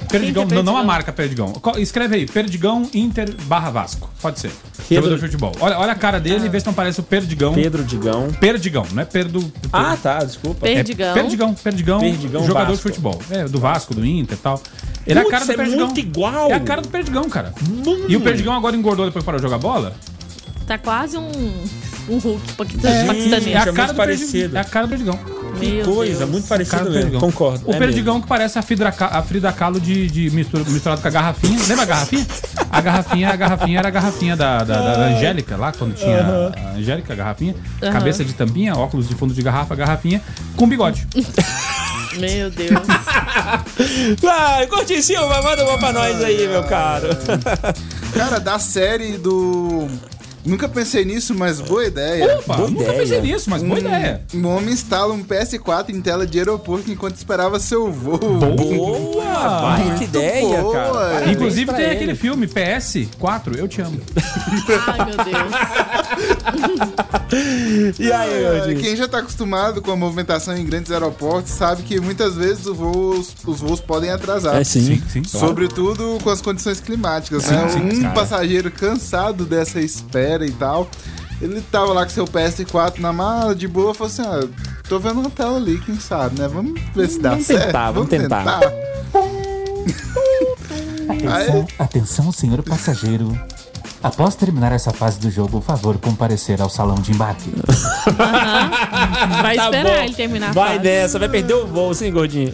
Perdigão, é não, não a marca Perdigão. Escreve aí, Perdigão Inter barra Vasco. Pode ser. Jogador de futebol. Olha, olha a cara dele e vê se não parece o Perdigão. Pedro Digão. Perdigão, não é Perdo. Ah, tá, desculpa. é Perdigão. Perdigão, Perdigão, Perdigão jogador Vasco. de futebol. É, do Vasco, do Inter e tal. Ele é a Putz, cara do é Perdigão. muito igual. É a cara do Perdigão, cara. E o Perdigão agora engordou depois para jogar bola? Tá quase um, um Hulk É paquistanês. a muito cara do parecido. Perdigão. É a cara do Perdigão. Que Meu coisa, Deus. muito parecido do mesmo. Perdigão. Concordo. O é Perdigão que parece a Frida, a Frida Kahlo de, de mistura- misturado com a garrafinha. Lembra a garrafinha? A garrafinha, a garrafinha era a garrafinha da, da, da- da Angélica, lá quando tinha a Angélica, a garrafinha. Aham. Cabeça de tampinha, óculos de fundo de garrafa, garrafinha, com bigode. [LAUGHS] Meu Deus. Vai, Curti Silva, manda uma pra nós aí, meu caro. Cara, da série do. Nunca pensei nisso, mas boa ideia. Opa, Boa nunca ideia. pensei nisso, mas boa ideia. Um homem instala um PS4 em tela de aeroporto enquanto esperava seu voo. Boa! Baita Muito ideia, boa. cara. Parabéns Inclusive tem ele. aquele filme PS4, Eu Te Amo. Ai, meu Deus. [LAUGHS] E aí, Gordinho? Quem já tá acostumado com a movimentação em grandes aeroportos sabe que muitas vezes os voos, os voos podem atrasar. É sim. sim. claro. Sobretudo com as condições climáticas, né? sim, um cara. passageiro cansado dessa espera e tal, ele tava lá com seu PS4 na mala, de boa, falou assim, ah, tô vendo uma tela ali, quem sabe, né? Vamos ver se dá Vamos certo. tentar, vamos tentar. Atenção, atenção, senhor passageiro. Após terminar essa fase do jogo, por favor, comparecer ao salão de embarque. Vai [LAUGHS] Tá esperar bom. ele terminar a Vai fase. nessa, vai perder o voo, sim, Gordinho.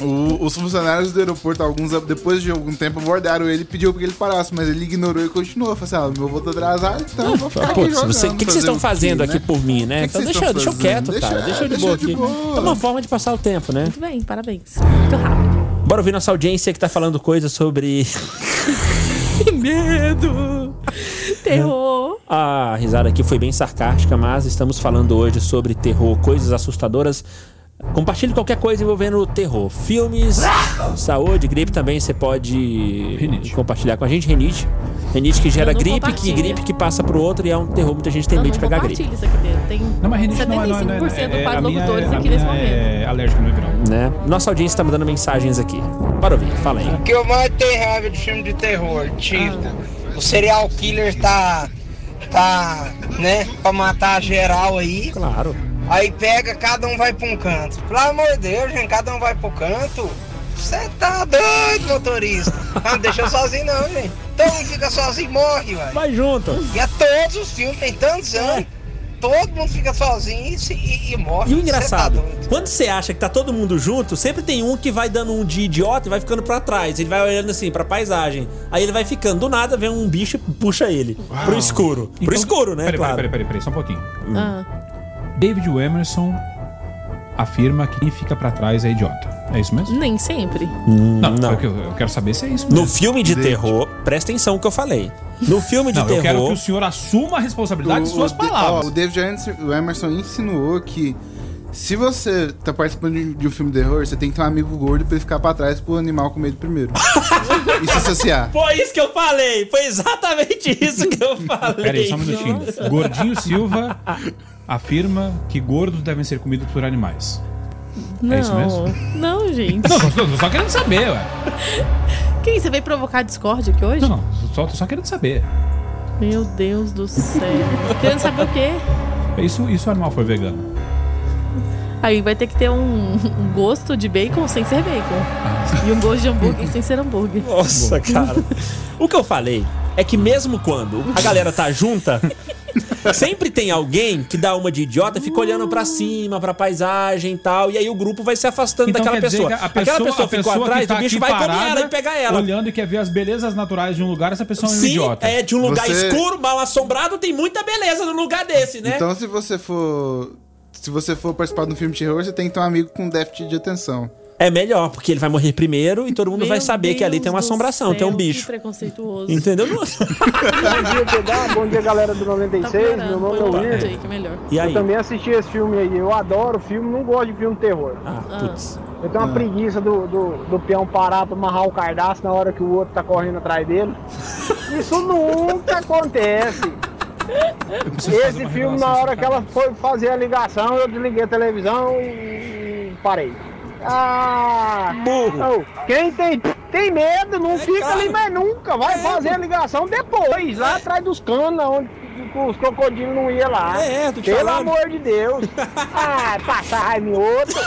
O- os funcionários do aeroporto, alguns depois de algum tempo, abordaram ele e pediu pra que ele parasse, mas ele ignorou e continuou. Falou assim: ah, meu voo tá atrasado, então eu vou ficar Pô, aqui se jogando. você- o que, que vocês estão fazendo aqui né? por mim, né? que então vocês deixa, estão deixa eu fazendo? quieto, Deixa- cara. Deixa eu de deixa boa de aqui. boa. É uma forma de passar o tempo, né? Muito bem, parabéns. Muito rápido. Bora ouvir nossa audiência que tá falando coisas sobre. [LAUGHS] Que medo. Terror. A risada aqui foi bem sarcástica, mas estamos falando hoje sobre terror, coisas assustadoras. Compartilhe qualquer coisa envolvendo terror. Filmes, saúde, gripe também você pode Rinite. compartilhar com a gente. Renite. Renite que gera gripe, que gripe que passa pro outro e é um terror. Muita gente tem Não, medo de pegar gripe. isso aqui dentro. Tem Não, mas rinite não é... não é- não é- 75% é- quase a minha locutores é- aqui nesse momento. É alérgico no verão. Né? Nossa audiência tá mandando mensagens aqui. Bora ouvir, fala aí. O que eu mais tenho raiva de filme de terror, tipo, o serial killer tá, tá, né, pra matar geral aí, Claro. aí pega, cada um vai pra um canto. Pelo amor de Deus, gente, cada um vai pro canto. Você tá doido, motorista. Não deixa eu sozinho não, gente. Todo mundo fica sozinho e morre, velho. Vai junto. E a todos os filmes, tem tantos anos. Todo mundo fica sozinho e, e- e morre. E o tá engraçado, doido. quando você acha que tá todo mundo junto, sempre tem um que vai dando um de idiota e vai ficando pra trás. Ele vai olhando assim pra paisagem. Aí ele vai ficando. Do nada vem um bicho e puxa ele pro escuro. pro Então- escuro, né? Peraí, claro. peraí, peraí, peraí, só um pouquinho. Ah, David Emerson afirma que quem fica pra trás é idiota. É isso mesmo? nem sempre. Não, não. é o que eu, eu quero saber se é isso No mesmo. filme de terror, presta atenção no que eu falei. No filme de Não, eu quero terror. que o senhor assuma a responsabilidade de suas o, palavras. ó, o David Emerson, o Emerson insinuou que se você tá participando de, um filme de terror, você tem que ter um amigo gordo pra ele ficar pra trás pro animal com medo primeiro. [LAUGHS] e se associar. Foi isso que eu falei! Foi exatamente isso que eu [LAUGHS] falei. Pera aí, só um minutinho. Gordinho Silva afirma que gordos devem ser comidos por animais. Não. É isso mesmo? Não, gente. Não, tô, tô só querendo saber, ué. Quem? Você veio provocar discórdia aqui hoje? Não, não, só, tô só querendo saber. Meu Deus do céu. Querendo saber o quê? Isso, isso o animal foi vegano. Aí vai ter que ter um, um gosto de bacon sem ser bacon. E um gosto de hambúrguer sem ser hambúrguer. Nossa, cara. [LAUGHS] O que eu falei é que mesmo quando a galera tá junta, sempre tem alguém que dá uma de idiota, fica olhando pra cima, pra paisagem e tal, e aí o grupo vai se afastando Então daquela pessoa. pessoa, Aquela pessoa a ficou pessoa atrás, que tá o bicho vai comer ela e pegar ela. Olhando e quer ver as belezas naturais de um lugar, essa pessoa é um Sim, idiota. é de um lugar Você- escuro, mal assombrado, tem muita beleza no lugar desse, né? Então, se você for. Se você for participar de um filme de terror, você tem que ter um amigo com déficit de atenção. É melhor, porque ele vai morrer primeiro e todo mundo vai Meu saber que ali Deus tem uma assombração, tem um céu, bicho. Que preconceituoso. Entendeu? Bom dia, PH. Bom dia, galera do Tá 96. piorando. Meu nome é Põe o Will. Jake, melhor. E aí? Eu também assisti esse filme aí. Eu adoro filme, não gosto de filme de terror. Ah, putz. Eu tenho uma preguiça do, do, do peão parar pra amarrar o cardaço na hora que o outro tá correndo atrás dele. Isso nunca acontece. Esse filme, na hora que ela tá? foi fazer a ligação, eu desliguei a televisão e parei. Ah! Burro. Quem tem, tem medo não fica ali mais nunca. Vai fazer a ligação depois, lá atrás dos canos, onde os crocodilos não iam lá. É, tô te Pelo falando. amor de Deus. [LAUGHS] Ah, passar raiva em outro.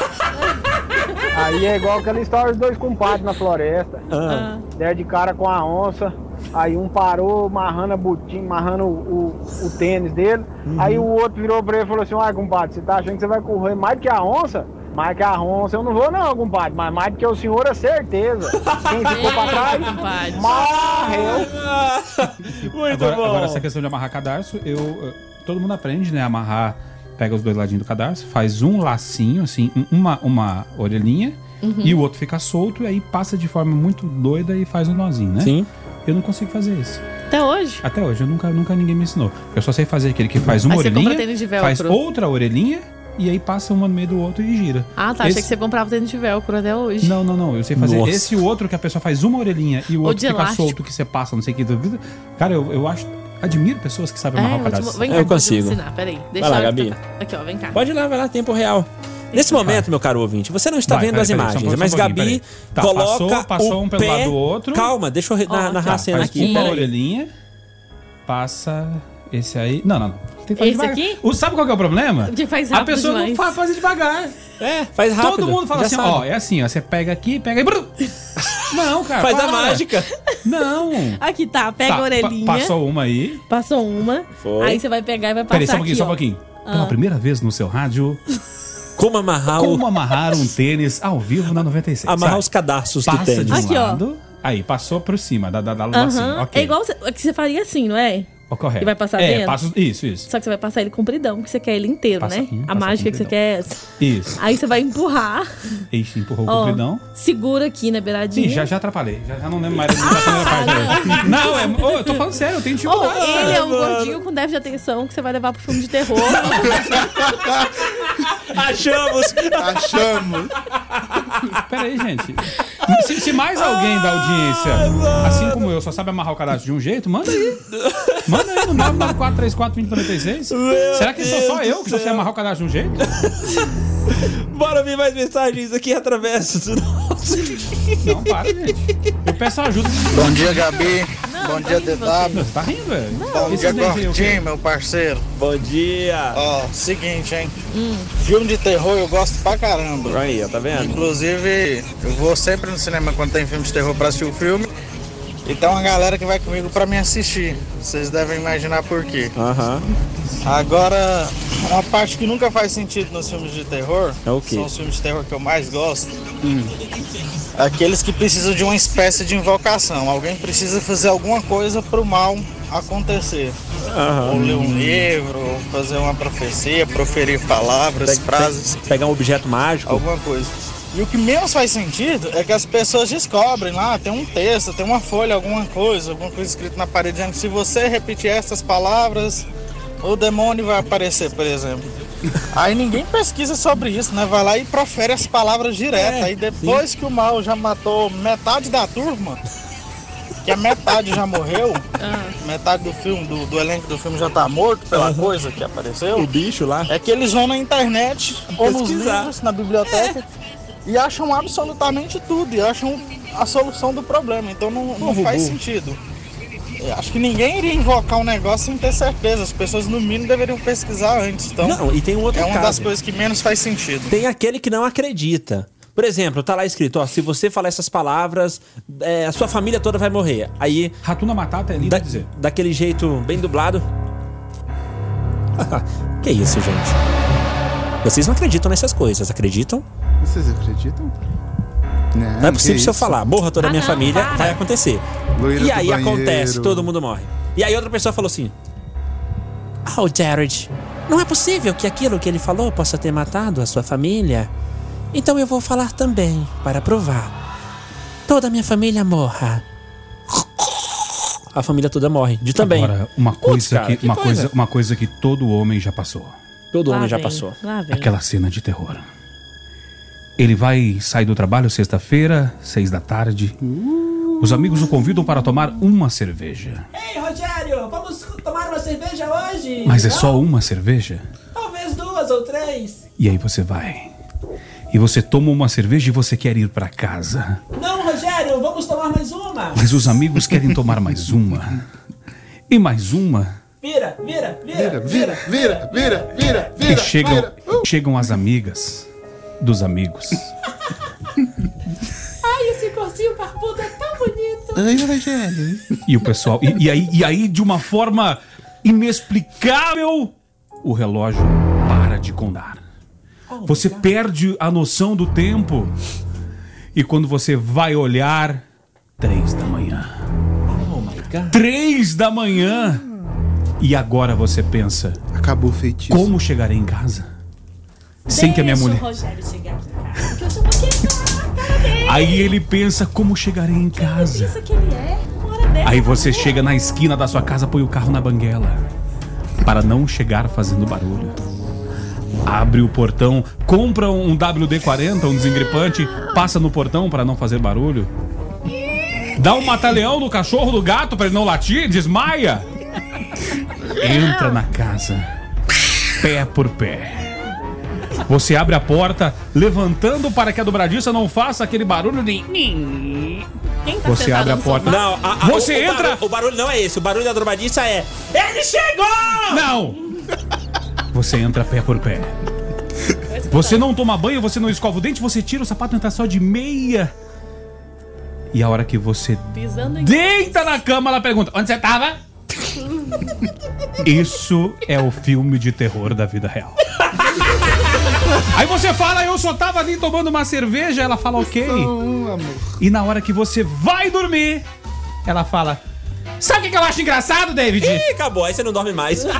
Aí é igual aquela história dos dois compadres na floresta. Ah. Deram de cara com a onça. Aí um parou, amarrando a botinha, amarrando o, o, o tênis dele. Aí o outro virou pra ele e falou assim: Ah, compadre, você tá achando que você vai correr mais do que a onça? Mais que a onça eu não vou, não, compadre. Mas mais do que o senhor é certeza. Quem ficou pra [LAUGHS] trás, compadre. morreu. [LAUGHS] Muito Agora, bom. agora, essa questão de amarrar cadarço, eu, todo mundo aprende, né? Amarrar, pega os dois ladinhos do cadarço, faz um lacinho, assim, um- uma, uma orelhinha, Uhum. e o outro fica solto, e aí passa de forma muito doida e faz um nozinho, né? Sim. Eu não consigo fazer isso. Até hoje? Até hoje, eu nunca, nunca ninguém me ensinou. Eu só sei fazer aquele que faz uma Aí orelhinha, tênis de velcro. faz outra orelhinha e aí passa uma no meio do outro e gira. Ah, tá. Achei Esse- que você comprava tênis de velcro até hoje. Não, não, não. Eu sei fazer Nossa. esse e o outro que a pessoa faz uma orelhinha e o Ou outro fica elástico. solto que você passa, não sei o que. Cara, eu, eu acho. Admiro pessoas que sabem É, amarrar te... cadastro. Vem cá, Eu consigo. Peraí. Deixa Vai lá, eu- Gabi. Aqui, ó, vem cá. Pode ir lá, vai lá, tempo real. Nesse momento, meu caro ouvinte, você não está Vai, vendo peraí, as peraí, um imagens, mas um Gabi. Tá, coloca passou- passou o um pelo pé... lado do outro. Calma, deixa eu Ó, narrar Tá, a cena aqui. uma orelhinha, passa esse aí. Não, não. Tem que fazer Esse devagar. aqui? O, sabe qual que é o problema? Porque faz A rápido pessoa demais. não faz, faz devagar. É, faz rápido. Todo mundo fala já assim, sabe. ó, é assim, ó, você pega aqui, pega aí. brum. [LAUGHS] Não, cara. Faz a para. mágica. Não. Aqui tá, pega Tá, a orelhinha. pa- passou uma aí. Passou uma. Foi. Aí você vai pegar e vai passar Peraí, só um pouquinho, aqui, só um ó. pouquinho. Pela primeira vez no seu rádio, [LAUGHS] Como amarrar, como o... amarrar um tênis ao vivo na 96. amarrar Sabe? os cadastros do Passa tênis. de um Aqui, ó. lado. Aí, passou por cima, da, da, da Aham. assim, ok. É igual você, que você faria assim, não é? Correto. E vai passar é, dentro? Passa, isso, isso. Só que você vai passar ele compridão, porque você quer ele inteiro, Passa- né? hum, a mágica que você compridão. quer é essa. Isso. Aí você vai empurrar, Ixi, empurrou o compridão. segura aqui na beiradinha. Ih, já, já atrapalhei. Já, já não lembro mais da primeira parte. Não, é, ô, eu tô falando sério, eu tenho Ô, dificuldade. ele é um mano. gordinho com déficit de atenção que você vai levar pro filme de terror. [LAUGHS] Achamos! Achamos. Pera aí, gente. [LAUGHS] Se, se mais alguém da audiência, assim como eu, só sabe amarrar o cadastro de um jeito, manda aí. Manda aí no 994342096. Será que sou só eu que só sei amarrar o cadastro de um jeito? [LAUGHS] Bora ver mais mensagens aqui através do nosso... Não, para, gente. Eu peço ajuda. Bom dia, Gabi. Não, Bom tá dia, DW. Tá rindo, velho? Bom dia, daí veio o quê? Gordinho, meu parceiro. Bom dia! Ó, seguinte, hein? Filme de terror eu gosto pra caramba. Aí, ó, tá vendo? Inclusive, eu vou sempre no cinema quando tem filme de terror pra assistir o filme. E tem uma galera que vai comigo pra me assistir. Vocês devem imaginar por quê. Aham. Agora, uma parte que nunca faz sentido nos filmes de terror, É o quê? são os filmes de terror que eu mais gosto. Aqueles que precisam de uma espécie de invocação. Alguém precisa fazer alguma coisa pro mal acontecer. Aham. Ou ler um livro, ou fazer uma profecia, proferir palavras, Pe- frases, pe- Pegar um objeto mágico. alguma coisa. E o que menos faz sentido é que as pessoas descobrem lá, tem um texto, tem uma folha, alguma coisa, alguma coisa escrita na parede dizendo que se você repetir essas palavras, o demônio vai aparecer, por exemplo. [LAUGHS] Aí ninguém pesquisa sobre isso, né? Vai lá e profere as palavras direto. É, Aí depois que o mal já matou metade da turma, que a metade já morreu, metade do filme, do, do elenco do filme já tá morto pela coisa que apareceu. O bicho lá. É que eles vão na internet ou nos livros, na biblioteca, e acham absolutamente tudo, e acham a solução do problema. Então não, não faz sentido. Eu acho que ninguém iria invocar um negócio sem ter certeza. As pessoas, no mínimo, deveriam pesquisar antes. Então, Não, e tem um outro é uma caso. das coisas que menos faz sentido. Tem aquele que não acredita. Por exemplo, tá lá escrito, ó, se você falar essas palavras, é, a sua família toda vai morrer. Aí, Ratuna Matata é lindo da- dizer. daquele jeito bem dublado. [LAUGHS] que isso, gente? Vocês não acreditam nessas coisas, acreditam? Vocês acreditam? Não é possível se eu falar, morra toda a Ah, minha não, família, para. vai acontecer. Loira e aí banheiro. acontece, todo mundo morre. E aí outra pessoa falou assim: Oh, Jared, não é possível que aquilo que ele falou possa ter matado a sua família. Então eu vou falar também, para provar. Toda a minha família morra. A família toda morre. De também. Agora, uma coisa, cara, que, que uma, coisa. coisa, uma coisa que todo homem já passou. Todo Lá homem já vem, passou. Lá vem. Aquela cena de terror. Ele vai sair do trabalho sexta-feira, seis da tarde. Os amigos o convidam para tomar uma cerveja. Ei, Rogério, vamos tomar uma cerveja hoje? Mas é Não? só uma cerveja? Talvez duas ou três. E aí você vai. E você toma uma cerveja e você quer ir para casa. Não, Rogério, vamos tomar mais uma. Mas os amigos querem tomar mais [LAUGHS] uma. E mais uma. Vira, vira, Vira, vira, vira, vira, vira, vira, E vira. chegam, vira. Uh. chegam as amigas dos amigos. [LAUGHS] Ai, esse corcinho barbudo é tão bonito. Ai, Rogério. E o pessoal. E, e aí, e aí, de uma forma inexplicável, o relógio para de contar. Você perde a noção do tempo. E quando você vai olhar, três da manhã. Oh my god. Três da manhã! E agora você pensa: Acabou o feitiço. como chegarei em casa? Sem que a minha mulher. o Rogério chegar aqui em casa, porque eu só vou quebrar a cara dele. Aí ele pensa: como chegarei em casa? Pensa que ele é uma hora Aí você chega na esquina da sua casa, põe o carro na banguela. Para não chegar fazendo barulho. Abre o portão, compra um WD-40, um desengripante, passa no portão para não fazer barulho. Dá um mata-leão no cachorro do gato para ele não latir, desmaia. Entra na casa, pé por pé. Você abre a porta, levantando para que a dobradiça não faça aquele barulho de. Quem tá Você abre a porta. Não, a- a- Você o, o entra- barulho- o barulho não é esse. O barulho da drobadiça é. Ele chegou! Não! Você entra pé por pé. Você não toma banho, você não escova o dente, você tira o sapato e entra só de meia. E a hora que você deita na cama, ela pergunta: Onde você tava? [LAUGHS] Isso é o filme de terror da vida real. [LAUGHS] Aí você fala, eu só tava ali tomando uma cerveja, ela fala, ok. Um, amor. E na hora que você vai dormir, ela fala: Sabe o que que eu acho engraçado, David? Ih, acabou, aí você não dorme mais. [LAUGHS]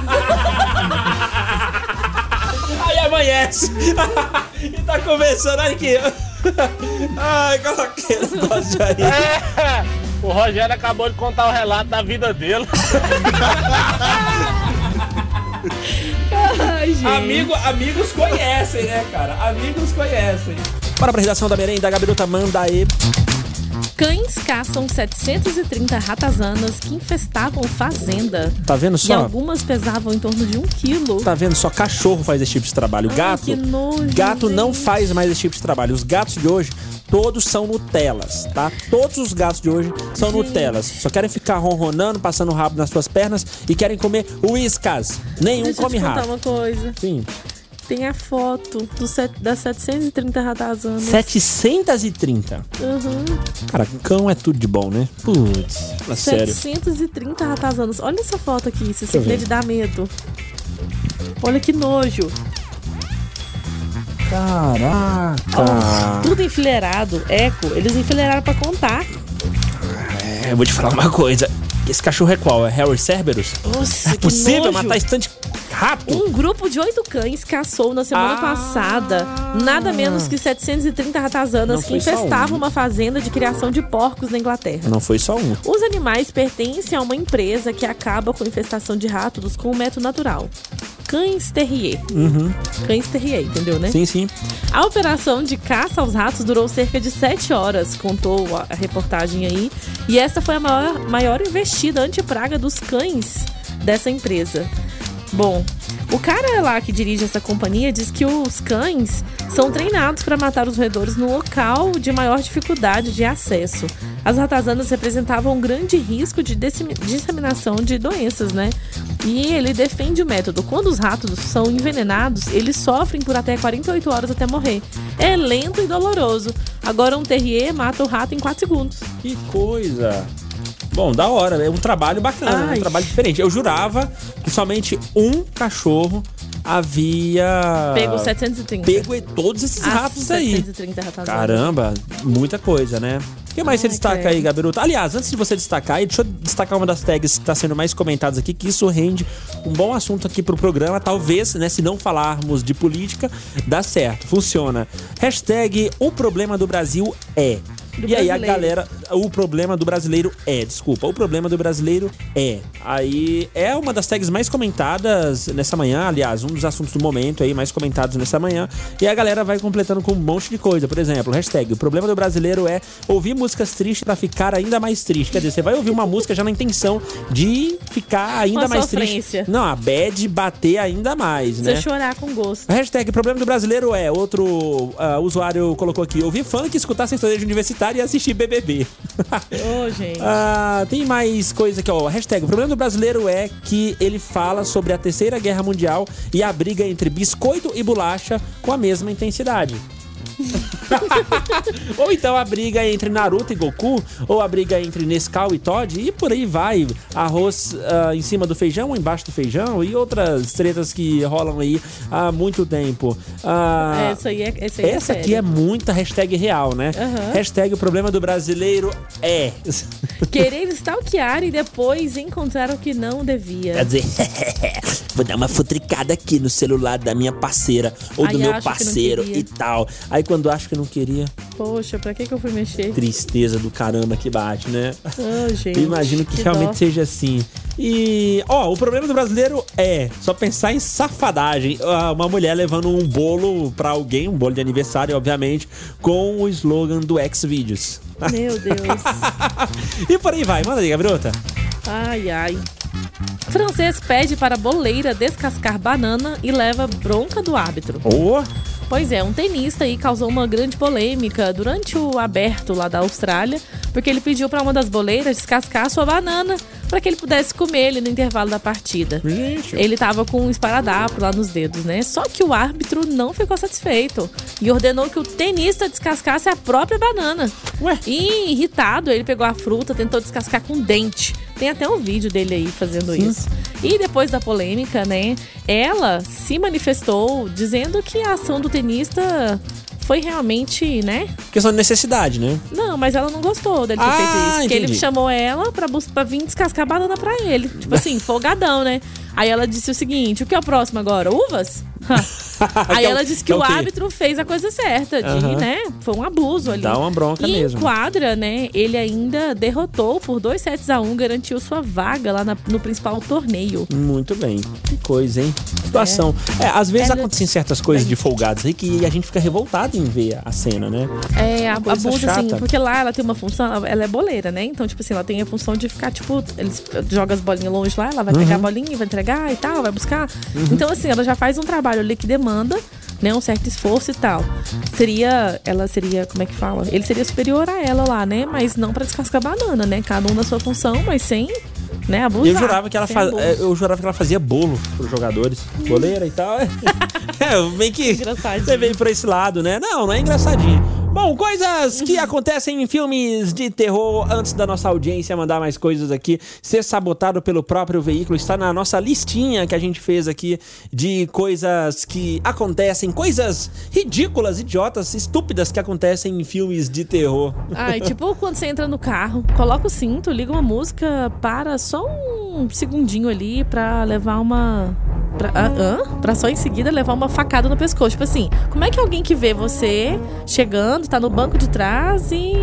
aí amanhece. [LAUGHS] e tá conversando olha aqui. [LAUGHS] Ai, coloquei o negócio aí. É, o Rogério acabou de contar o relato da vida dele. Ai. Amigo, amigos conhecem, né, cara? Amigos conhecem. Bora pra redação da merenda, a Gabiruta manda aí. Cães caçam 730 ratazanas que infestavam fazenda. Tá vendo E só? algumas pesavam em torno de um quilo. Tá vendo? Só cachorro faz esse tipo de trabalho. Ai, Gato. que nojo, gato não gente. faz mais esse tipo de trabalho. Os gatos de hoje, todos são Nutelas, tá? Todos os gatos de hoje são Gente. Nutelas. Só querem ficar ronronando, passando o rabo nas suas pernas e querem comer whiskas. Nenhum Deixa come eu te rabo. uma coisa. Sim. Tem a foto do set, das 730 ratazanas. 730. Uhum. Cara, cão é tudo de bom, né? Putz, na sério. 730 ratazanas. Olha essa foto aqui, se ver. simplesmente dá medo. Olha que nojo. Caraca. Tudo enfileirado. Eco, eles enfileiraram pra contar. É, eu vou te falar uma coisa. Esse cachorro é qual? É Harry Cerberus? Nossa, É possível matar esse tanto de rato? Um grupo de oito cães caçou na semana Ah. passada nada menos que 730 ratazanas que infestavam um. uma fazenda de criação de porcos na Inglaterra. Não foi só um. Os animais pertencem a uma empresa que acaba com a infestação de ratos com um método natural. Cães Terrier. Uhum. Cães Terrier, entendeu, né? Sim, sim. A operação de caça aos ratos durou cerca de 7 horas, contou a, a reportagem aí. E essa foi a maior, maior investida antipraga dos cães dessa empresa. Bom, o cara lá que dirige essa companhia diz que os cães são treinados para matar os roedores no local de maior dificuldade de acesso. As ratazanas representavam um grande risco de dissemi- disseminação de doenças, né? E ele defende o método. Quando os ratos são envenenados, eles sofrem por até 48 horas até morrer. É lento e doloroso. Agora um terrier mata o rato em 4 segundos. Que coisa. Bom, da hora. É um trabalho bacana, né? Ai. um trabalho diferente. Eu jurava que somente um cachorro havia. Pego 730. Pego todos esses Ah, ratos aí. 730 ratazanas. Caramba, muita coisa, né? O que mais você Ai, destaca credo. aí, Gabiruta? Aliás, antes de você destacar aí, deixa eu destacar uma das tags que está sendo mais comentadas aqui, que isso rende um bom assunto aqui pro programa. Talvez, né, se não falarmos de política, dá certo, funciona. Hashtag o problema do Brasil é. Do e aí a brasileiro. galera, o problema do brasileiro é, desculpa, o problema do brasileiro é. Aí é uma das tags mais comentadas nessa manhã, aliás, um dos assuntos do momento aí mais comentados nessa manhã. E a galera vai completando com um monte de coisa. Por exemplo, hashtag, o problema do brasileiro é ouvir músicas tristes pra ficar ainda mais triste. Quer dizer, você vai ouvir uma música já na intenção de ficar ainda Uma mais sofrência. triste. Não, a bad bater ainda mais, Você né? chorar com gosto. Hashtag problema do brasileiro é, outro ah, usuário colocou aqui, ouvir funk, escutar sertanejo universitário e assistir BBB. Ô, gente. [LAUGHS] Ah, tem mais coisa aqui, ó. Hashtag, o problema do brasileiro é que ele fala sobre a terceira guerra mundial e a briga entre biscoito e bolacha com a mesma intensidade. [LAUGHS] ou então a briga entre Naruto e Goku, ou a briga entre Nescau e Todd, e por aí vai. Arroz ah, em cima do feijão ou embaixo do feijão, e outras tretas que rolam aí há muito tempo. Ah, essa aí é, essa aí essa é aqui é muita hashtag real, né? Aham. Hashtag o problema do brasileiro é. [LAUGHS] Querer stalkear e depois encontrar o que não devia. Quer dizer, [LAUGHS] vou dar uma futricada aqui no celular da minha parceira ou do meu parceiro e tal. Aí quando acho que não queria, Poxa, pra que, que eu fui mexer? Tristeza do caramba que bate, né? [LAUGHS] Oh, gente. Eu imagino que, realmente dó. seja assim. E, ó, o problema do brasileiro é só pensar em safadagem. Ah, Uma mulher levando um bolo pra alguém, um bolo de aniversário, obviamente, com o slogan do Xvideos. Meu [LAUGHS] Deus. E por aí vai, manda aí, Gabriota. Ai, ai. Francês pede para boleira descascar banana e leva bronca do árbitro. Ô, Pois é, um tenista aí causou uma grande polêmica durante o aberto lá da Austrália, porque ele pediu para uma das boleiras descascar a sua banana para que ele pudesse comer ele no intervalo da partida. Gente. Ele tava com um esparadrapo lá nos dedos, né? Só que o árbitro não ficou satisfeito e ordenou que o tenista descascasse a própria banana. Ué? E irritado, ele pegou a fruta, tentou descascar com dente. Tem até um vídeo dele aí fazendo isso. E depois da polêmica, né? Ela se manifestou dizendo que a ação do tenista foi realmente, né? questão de necessidade, né? Não, mas ela não gostou dele ter Ah, feito isso. Porque ele entendi. chamou ela pra, pra vir descascar a banana pra ele. Tipo [LAUGHS] assim, folgadão, né? Aí ela disse o seguinte: o que é o próximo agora? Uvas? [LAUGHS] Aí Que é o- ela disse que é o árbitro fez a coisa certa, de, né? Foi um abuso ali. Dá uma bronca e mesmo. em quadra, né? Ele ainda derrotou por dois sets a um, garantiu sua vaga lá na- no principal torneio. Muito bem. Que coisa, hein? Situação. É, às vezes É, acontecem certas coisas de folgados aí que a gente fica revoltado em ver a cena, né? É, a- Coisa abusa, assim, chata. porque lá ela tem uma função, ela- é boleira, né? Então, tipo assim, ela tem a função de ficar, tipo, eles jogam as bolinhas longe lá, ela vai pegar a Uhum. bolinha, vai entregar e tal, vai buscar. Então, assim, ela já faz um trabalho ali que demanda, né, um certo esforço e tal. Seria, ela seria, como é que fala? Ele seria superior a ela lá, né? Mas não pra descascar banana, né? Cada um na sua função, mas sem, né, abusar. Eu jurava que ela faz, é, eu jurava que ela fazia bolo pros jogadores, goleira e tal. [LAUGHS] É, bem que você veio pra esse lado, né? Não, não é engraçadinho. Bom, coisas que acontecem em filmes de terror. Antes da nossa audiência mandar mais coisas aqui, ser sabotado pelo próprio veículo está na nossa listinha que a gente fez aqui de coisas que acontecem, coisas ridículas, idiotas, estúpidas que acontecem em filmes de terror. Ai, [LAUGHS] tipo quando você entra no carro, coloca o cinto, liga uma música, para só um segundinho ali pra levar uma. Pra, ah, hã? Pra só em seguida levar uma facada no pescoço. Tipo assim, como é que alguém que vê você chegando, tá no banco de trás e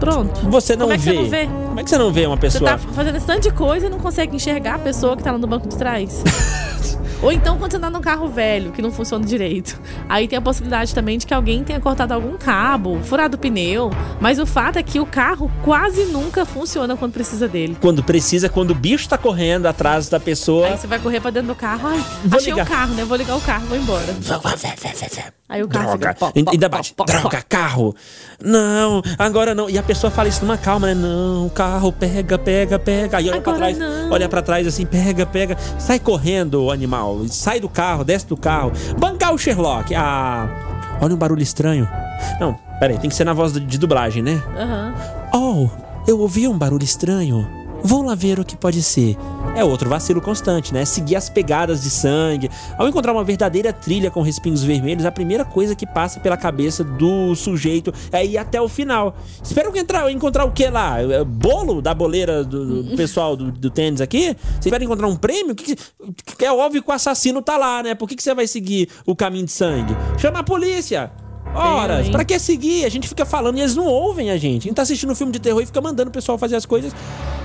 pronto? Você não como é que vê. você não vê? Como é que você não vê uma Você pessoa tá fazendo esse tanto de coisa e não consegue enxergar a pessoa que tá lá no banco de trás. [LAUGHS] Ou então quando você tá num carro velho, que não funciona direito. Aí tem a possibilidade também de que alguém tenha cortado algum cabo, furado o pneu. Mas o fato é que o carro quase nunca funciona quando precisa dele. Quando precisa, quando o bicho tá correndo atrás da pessoa. Aí você vai correr pra dentro do carro. Ai, Vou achei ligar. o carro, né? Vou ligar o carro, vou embora. Aí o carro Droga, fica... pó, pó, ainda bate. Droga, carro. Não, agora não. E a pessoa fala isso numa calma, né? Não, carro, pega, pega, pega. Aí olha pra Agora trás, não. olha pra trás assim, pega, pega. Sai correndo, animal. Sai do carro, desce do carro. Bancar o Sherlock. Ah, olha um barulho estranho. Não, peraí, tem que ser na voz de- de dublagem, né? Aham. Oh, eu ouvi um barulho estranho. Vou lá ver o que pode ser. É outro vacilo constante, né? Seguir as pegadas de sangue. Ao encontrar uma verdadeira trilha com respingos vermelhos, a primeira coisa que passa pela cabeça do sujeito é ir até o final. Espero que entrar, encontrar o que lá? É, Bolo da boleira do, do [LAUGHS] pessoal do, do tênis aqui? Você espera encontrar um prêmio? Que, que- é óbvio que o assassino tá lá, né? Por que, que você vai seguir o caminho de sangue? Chama a polícia! Horas, pra que seguir? A gente fica falando e eles não ouvem a gente. A gente tá assistindo um filme de terror e fica mandando o pessoal fazer as coisas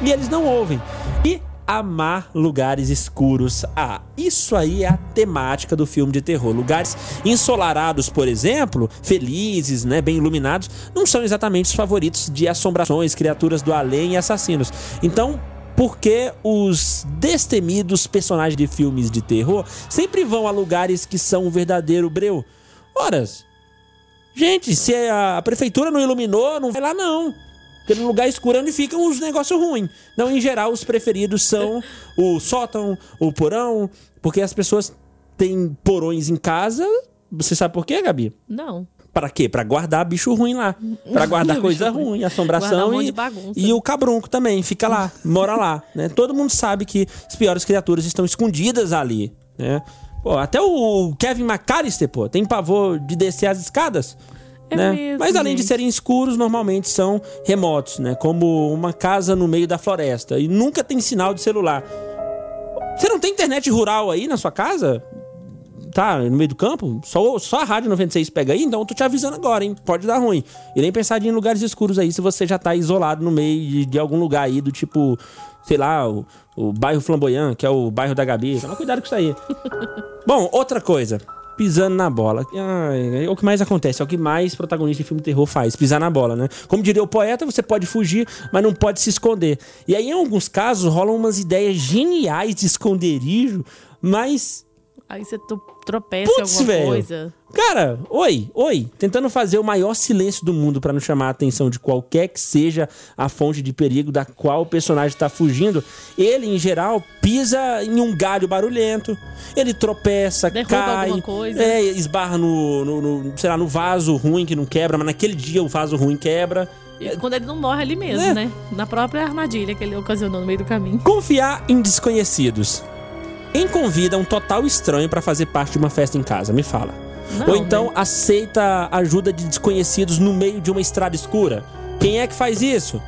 e eles não ouvem. E amar lugares escuros. Ah, isso aí é a temática do filme de terror. Lugares ensolarados, por exemplo, felizes, né, bem iluminados, não são exatamente os favoritos de assombrações, criaturas do além e assassinos. Então, por que os destemidos personagens de filmes de terror sempre vão a lugares que são um verdadeiro breu? Horas, Gente, se a prefeitura não iluminou, não vai lá não. Porque no lugar escuro é onde ficam os negócios ruins. Não, em geral, os preferidos são o sótão, o porão, porque as pessoas têm porões em casa. Você sabe por quê, Gabi? Não. Pra quê? Pra guardar bicho ruim lá. Pra guardar [LAUGHS] coisa ruim. assombração um e, e o cabrunco também fica lá, mora lá, né? Todo mundo sabe que as piores criaturas estão escondidas ali, né? Pô, até o Kevin McAllister, pô, tem pavor de descer as escadas. É né? mesmo, Mas além de gente. serem escuros, normalmente são remotos, né? Como uma casa no meio da floresta. E nunca tem sinal de celular. Você não tem internet rural aí na sua casa? tá no meio do campo, só, só a Rádio 96 pega aí, então eu tô te avisando agora, hein? Pode dar ruim. E nem pensar de em lugares escuros aí se você já tá isolado no meio de, de algum lugar aí, do tipo, sei lá, o, o bairro Flamboyant, que é o bairro da Gabi. Toma cuidado com isso aí. [LAUGHS] Bom, outra coisa. Pisando na bola. É o que mais acontece, é o que mais protagonista de filme de terror faz, pisar na bola, né? Como diria o poeta, você pode fugir, mas não pode se esconder. E aí, em alguns casos, rolam umas ideias geniais de esconderijo, mas Aí você tropeça em Putz, alguma velho. coisa. Cara, oi, oi, tentando fazer o maior silêncio do mundo pra não chamar a atenção de qualquer que seja a fonte de perigo da qual o personagem tá fugindo, ele, em geral, pisa em um galho barulhento, ele tropeça, Derruba cai, coisa. é, esbarra no, no, no, sei lá, no vaso ruim que não quebra, mas naquele dia o vaso ruim quebra. E Quando ele não morre ali mesmo, É. né? Na própria armadilha que ele ocasionou no meio do caminho. Confiar em desconhecidos. Quem convida um total estranho pra fazer parte de uma festa em casa? Me fala. Não, Ou então né? aceita a ajuda de desconhecidos no meio de uma estrada escura? Quem é que faz isso?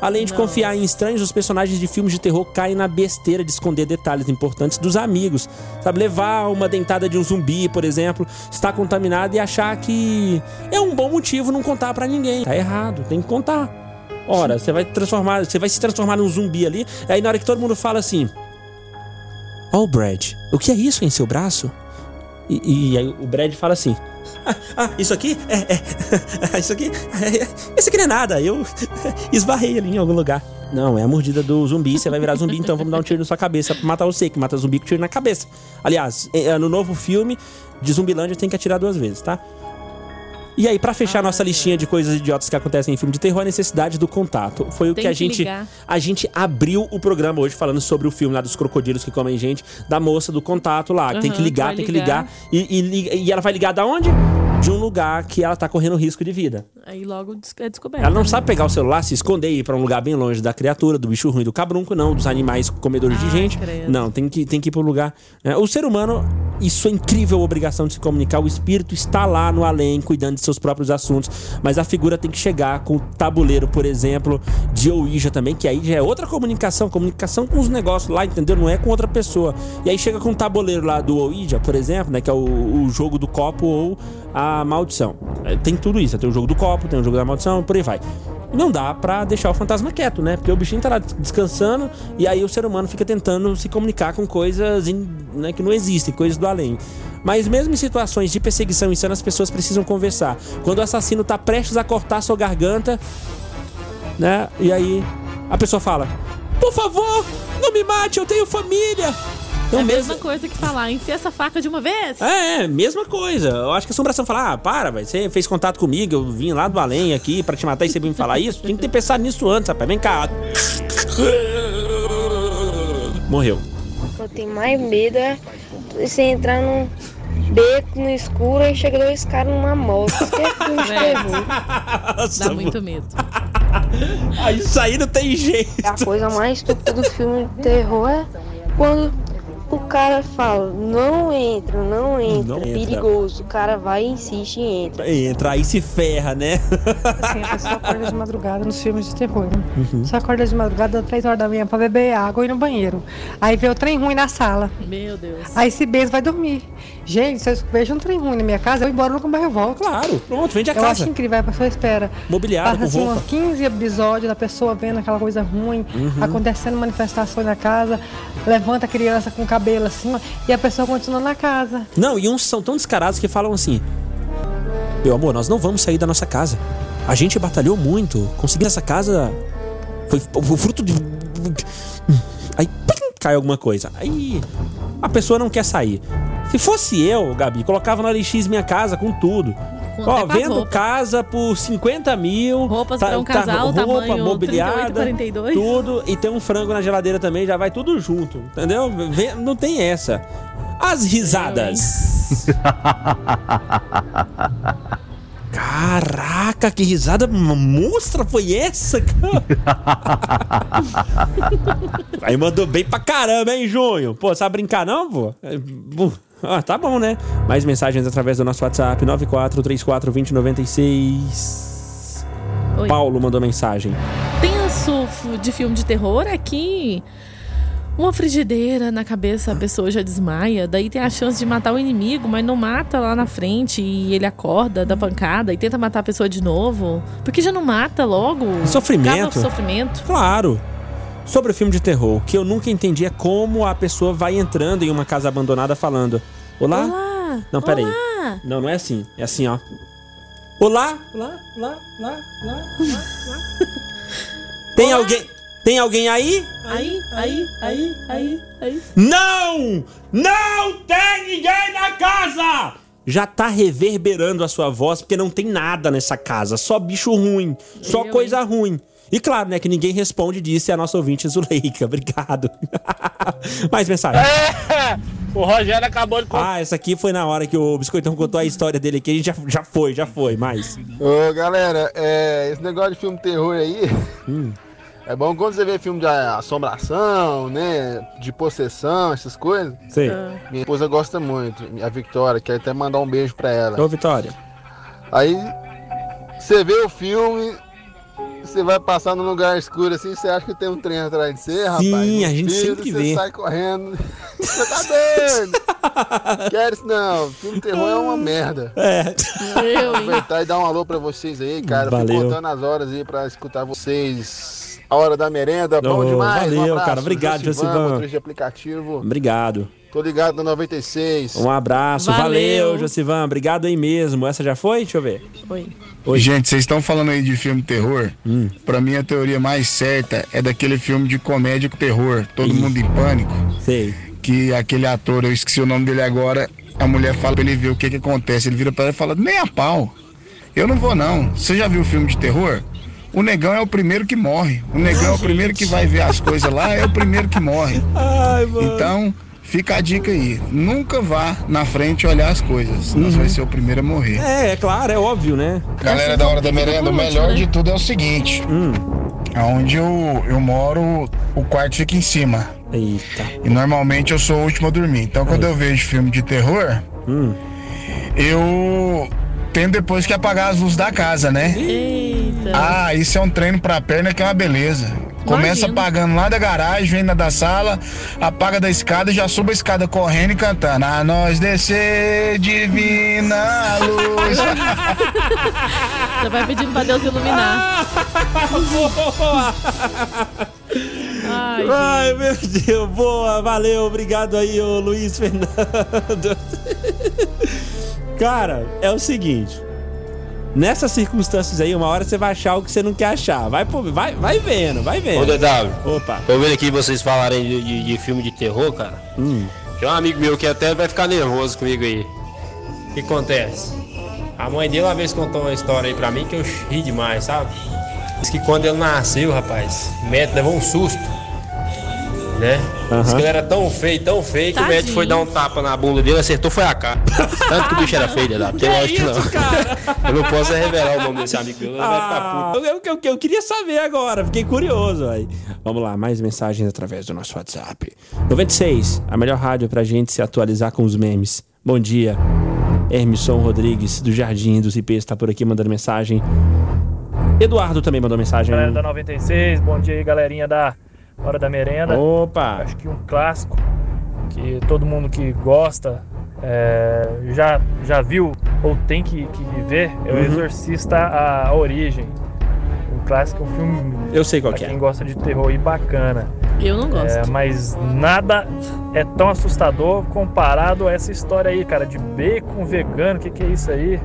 Além de Nossa. confiar em estranhos, os personagens de filmes de terror caem na besteira de esconder detalhes importantes dos amigos. Sabe, levar uma dentada de um zumbi, por exemplo, está contaminado e achar que é um bom motivo não contar pra ninguém. Tá errado, tem que contar. Ora, você vai transformar, você vai se transformar num zumbi ali, aí na hora que todo mundo fala assim: Ó, o Brad, o que é isso em seu braço? E, e aí o Brad fala assim: Ah, ah, isso aqui? É, é, [LAUGHS] isso aqui? É, é, isso aqui não é nada, eu [LAUGHS] esbarrei ali em algum lugar. Não, é a mordida do zumbi, você vai virar zumbi, então vamos dar um tiro na sua cabeça pra matar você, que mata zumbi com tiro na cabeça. Aliás, é, no novo filme de Zumbilândia tem que atirar duas vezes, tá? E aí, pra fechar nossa listinha de coisas idiotas que acontecem em filme de terror, a necessidade do contato. Foi o que a gente. ligar. A gente abriu o programa hoje falando sobre o filme lá dos crocodilos que comem gente, da moça do contato lá. que tem que ligar, tem que ligar. E, e e ela vai ligar da onde? De um lugar que ela tá correndo risco de vida. Aí logo é descoberto. Ela não né? sabe pegar o celular, se esconder e ir pra um lugar bem longe da criatura, do bicho ruim, do cabrunco, não, dos animais comedores de Ai, gente. credo. Não, tem que, tem que ir pro lugar. né? O ser humano, isso é incrível obrigação de se comunicar. O espírito está lá no além, cuidando de seus próprios assuntos. Mas a figura tem que chegar com o tabuleiro, por exemplo, de Ouija também, que aí já é outra comunicação, comunicação com os negócios lá, entendeu? Não é com outra pessoa. E aí chega com o tabuleiro lá do Ouija, por exemplo, né? Que é o, o jogo do copo ou a maldição. É, Tem tudo isso. Tem o jogo do copo, tem o jogo da maldição, por aí vai. Não dá pra deixar o fantasma quieto, né? Porque o bichinho tá lá descansando e aí o ser humano fica tentando se comunicar com coisas né, que não existem, coisas do além. Mas mesmo em situações de perseguição insana, as pessoas precisam conversar. Quando o assassino tá prestes a cortar sua garganta, né? E aí a pessoa fala: Por favor, não me mate, eu tenho família. É Então, a mesmo, mesma coisa que falar, enfia essa faca de uma vez. é, é, mesma coisa. Eu acho que a assombração fala, ah, para, velho, você fez contato comigo, eu vim lá do além aqui pra te matar e você veio me falar isso? Tinha que ter pensado nisso antes, rapaz. Vem cá. [LAUGHS] Morreu. Eu tenho mais medo é você entrar num beco no escuro e chega dois caras numa moto. Isso que é filme de terror. Dá muito medo. Isso aí não tem jeito. A coisa mais estúpida do filme de terror é quando o cara fala, não entra, não entra, Não entra. perigoso. O cara vai e insiste e entra. Entra aí se ferra, né? Assim, a pessoa acorda de madrugada nos filmes de terror. Né? Uhum. Você acorda de madrugada, três horas da manhã, pra beber água e ir no banheiro. Aí vê o trem ruim na sala. Meu Deus. Aí se beijo vai dormir. Gente, se eu vejo um trem ruim na minha casa, eu vou embora, nunca mais eu volto. Claro, pronto, vende a eu casa. acho incrível, a pessoa espera. Mobiliário, Passa assim roupa. uns 15 episódios da pessoa vendo aquela coisa ruim, Uhum. acontecendo manifestações na casa, levanta a criança com o cabelo assim, e a pessoa continua na casa. Não, e uns são tão descarados que falam assim: Meu amor, nós não vamos sair da nossa casa. A gente batalhou muito. Conseguir essa casa foi o fruto de. Aí pim, cai alguma coisa. Aí a pessoa não quer sair. Se fosse eu, Gabi, colocava no LX minha casa com tudo. Ó, as vendo roupas. casa por 50 mil. Roupas pra um casal, roupa, tamanho mobiliada, 38, 42. tudo. E tem um frango na geladeira também, já vai tudo junto. Entendeu? Não tem essa. As risadas. [LAUGHS] Caraca, que risada monstra foi essa, cara? [LAUGHS] Aí mandou bem pra caramba, hein, Junho? Pô, sabe brincar não, pô? Ah, tá bom, né? Mais mensagens através do nosso WhatsApp, 94342096. Oi. Paulo mandou mensagem. Tenso de filme de terror é que uma frigideira na cabeça, a pessoa já desmaia. Daí tem a chance de matar o inimigo, mas não mata lá na frente e ele acorda da pancada e tenta matar a pessoa de novo. Por que já não mata logo? Sofrimento. Acaba o sofrimento. Claro. Sobre o filme de terror, o que eu nunca entendi é como a pessoa vai entrando em uma casa abandonada falando: Olá? Olá! Não, peraí. Olá! Não, não é assim. É assim, ó. Olá? [LAUGHS] Olá? Olá? Olá? Olá? Olá? Tem alguém. Tem alguém aí? Aí, aí, aí, aí, aí. Não! Não tem ninguém na casa! Já tá reverberando a sua voz porque não tem nada nessa casa, só bicho ruim, só Eu, coisa ruim. E claro, né, que ninguém responde disso é a nossa ouvinte Zuleika. [LAUGHS] Obrigado. [LAUGHS] Mais mensagem. O Rogério acabou de contar. Ah, essa aqui foi na hora que o Biscoitão contou a história dele aqui. A gente já, já foi, já foi, mais. Ô, galera, é, esse negócio de filme terror aí. [LAUGHS] É bom quando você vê filme de assombração, né? De possessão, essas coisas. Sei. Minha esposa gosta muito, a Victoria, quer até mandar um beijo pra ela. Ô, Vitória. Aí você vê o filme, você vai passar num lugar escuro assim, você acha que tem um trem atrás de você, rapaz. Sim, a gente espírito, sempre você vê. sai correndo. [LAUGHS] Você tá doido? [LAUGHS] Quero isso não. Filme terror é uma merda. É. Eu, hein? Aproveitar e dar um alô pra vocês aí, cara. Eu Valeu. Fui contando as horas aí pra escutar vocês. A hora da merenda, bom Ô, demais. valeu, um abraço. cara. Obrigado, Josivan, de aplicativo. Obrigado. Tô ligado no 96. Um abraço. Valeu. Valeu, Josivan. Obrigado aí mesmo. Essa já foi? Deixa eu ver. Oi. Oi. Gente, vocês estão falando aí de filme terror? Hum. Pra mim, a teoria mais certa é daquele filme de comédia com terror, Todo Mundo em Pânico. Sei. Que aquele ator, eu esqueci o nome dele agora, a mulher fala pra ele ver o que que acontece. Ele vira pra ela e fala, nem a pau. Eu não vou não. Você já viu o filme de terror? O negão é o primeiro que morre. O negão é o primeiro que vai ver as coisas lá, é o primeiro que morre. Ai, mano. Então, fica a dica aí. Nunca vá na frente olhar as coisas, senão Uhum. você vai ser o primeiro a morrer. É, é claro, é óbvio, né? Galera da Hora da Merenda, o melhor de tudo é o seguinte. Hum. Onde eu, eu moro, o quarto fica em cima. Eita. E normalmente eu sou o último a dormir. Então quando eu vejo filme de terror, Hum. eu tenho depois que apagar as luzes da casa, né? Eita. Ah, isso é um treino pra perna que é uma beleza. Começa Imagino. apagando lá da garagem, vem na da sala, apaga da escada já suba a escada correndo e cantando. A nós descer divina luz. [LAUGHS] Já vai pedindo pra Deus iluminar. Boa! [LAUGHS] Ai, Ai, meu Deus, boa, valeu, obrigado aí, ô Luiz Fernando. [LAUGHS] Cara, é o seguinte. Nessas circunstâncias aí, uma hora você vai achar o que você não quer achar. Vai, vai, vai vendo, vai vendo. Ô, DW. Opa. Tô vendo aqui vocês falarem de, de- de filme de terror, cara. Hum. Tem um amigo meu que até vai ficar nervoso comigo aí. O que acontece? A mãe dele uma vez contou uma história aí pra mim que eu ri demais, sabe? Diz que quando ele nasceu, rapaz, o médico levou um susto. Né? Diz que ele era tão feio, tão feio, que o médico Tadinho. foi dar um tapa na bunda dele, acertou foi a cara. Tanto que o bicho era feio, DW. Tem lógico que não. [LAUGHS] Eu não posso é revelar o nome desse amigo meu, Ah, eu, eu, eu- eu queria saber agora, fiquei curioso. Aí. Vamos lá, mais mensagens através do nosso WhatsApp. 96, a melhor rádio pra gente se atualizar com os memes. Bom dia. Hermisson Rodrigues, do Jardim dos IPs, tá por aqui mandando mensagem. Eduardo também mandou mensagem. Galera da 96, bom dia aí, galerinha da Hora da Merenda. Opa! Acho que um clássico que todo mundo que gosta é, já, já viu ou tem que, que ver é o Uhum. Exorcista a, a Origem. Um clássico, um filme Eu sei qual pra que é. quem gosta de terror e bacana. Eu não gosto. É, mas nada é tão assustador comparado a essa história aí, cara, de bacon vegano. O que, que é isso aí?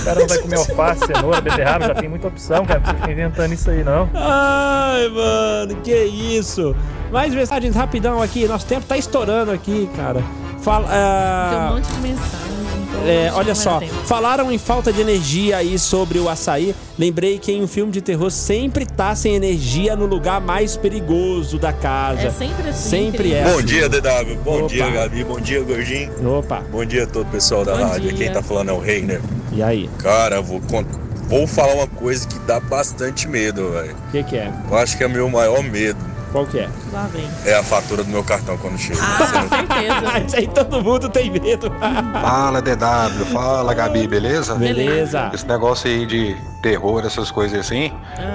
O cara não vai comer alface, cenoura, beterraba, já tem muita opção, cara. Não precisa ficar inventando isso aí, não. Ai, mano, que isso. Mais mensagens rapidão aqui, nosso tempo tá estourando aqui, cara. Fala, ah, Tem um monte de mensagem. É, olha só, falaram em falta de energia aí sobre o açaí. Lembrei que em um filme de terror sempre tá sem energia no lugar mais perigoso da casa. É sempre assim, Sempre é. Bom assim. dia, DW. Bom Opa. dia, Gabi. Bom dia, Gordinho. Opa. Bom dia a todo o pessoal da Bom rádio. dia. Quem tá falando é o Reiner. E aí? Cara, vou, vou falar uma coisa que dá bastante medo, velho. O que, que é? Eu acho que é meu maior medo. Qual que é? Lá vem. É a fatura do meu cartão quando chega. Ah, com certeza. [LAUGHS] Isso aí todo mundo tem medo. Fala DW, fala Gabi, beleza? Beleza. Esse negócio aí de terror, essas coisas assim,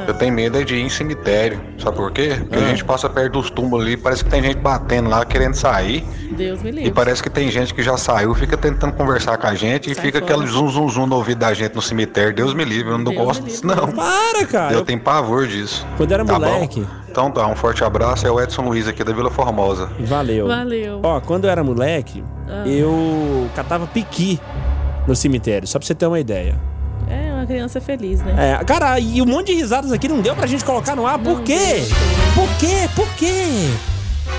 eu tenho medo é de ir em cemitério. Sabe por quê? Porque a gente passa perto dos túmulos ali, parece que tem gente batendo lá, querendo sair. Deus me E livre. parece que tem gente que já saiu, fica tentando conversar com a gente e Sai fica fora. aquele zum zum zum no ouvido da gente no cemitério. Deus me livre, eu não Deus gosto disso não. Para, cara. Eu tenho pavor disso. Quando era Tá bom? Então tá, um forte abraço. É o Edson Luiz aqui da Vila Formosa. Valeu. Valeu. Ó, quando eu era moleque, Ah. eu catava piqui no cemitério, só pra você ter uma ideia. É uma criança feliz, né? É, cara, e um monte de risadas aqui não deu pra gente colocar no ar. Por Não quê? deu. Por quê? Por quê?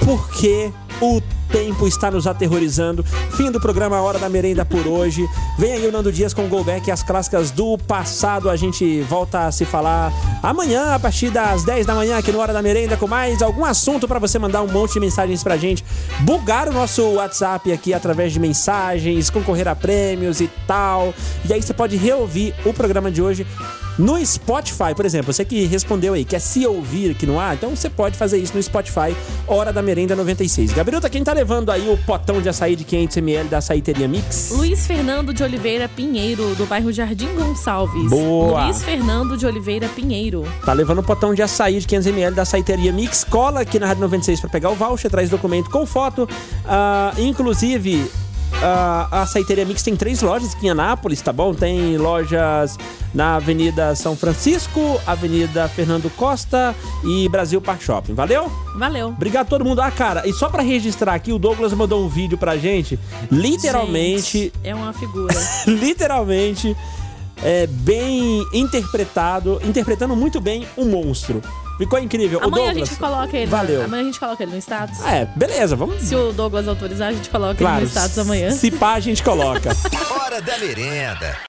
Porque o tempo está nos aterrorizando. Fim do programa Hora da Merenda por hoje. Vem aí o Nando Dias com o Go as clássicas do passado. A gente volta a se falar amanhã, a partir das 10 da manhã, aqui no Hora da Merenda, com mais algum assunto pra você mandar um monte de mensagens pra gente. Bugar o nosso WhatsApp aqui através de mensagens, concorrer a prêmios e tal. E aí você pode reouvir o programa de hoje no Spotify, por exemplo, você que respondeu aí, quer se ouvir aqui no ar, então você pode fazer isso no Spotify, Hora da Merenda 96. Gabriel, tá quem tá levando aí o potão de açaí de 500ml da Açaiteria Mix? Luiz Fernando de Oliveira Pinheiro, do bairro Jardim Gonçalves. Boa. Luiz Fernando de Oliveira Pinheiro. Tá levando o potão de açaí de 500ml da Açaiteria Mix. Cola aqui na Rádio 96 pra pegar o voucher, traz documento com foto. Ah, inclusive, a Açaiteria Mix tem três lojas aqui em Anápolis, tá bom? Tem lojas na Avenida São Francisco, Avenida Fernando Costa e Brasil Park Shopping. Valeu? Valeu. Obrigado a todo mundo. Ah, cara, e só pra registrar aqui, o Douglas mandou um vídeo pra gente, literalmente, Gente, é uma figura. [LAUGHS] literalmente, é, bem interpretado, interpretando muito bem o monstro. Ficou incrível. o Amanhã a Douglas, gente coloca ele. Valeu. Amanhã a gente coloca ele no status. É, beleza, vamos. Se o Douglas autorizar, a gente coloca ele Claro, no status amanhã. se pá, a gente coloca. Hora da merenda.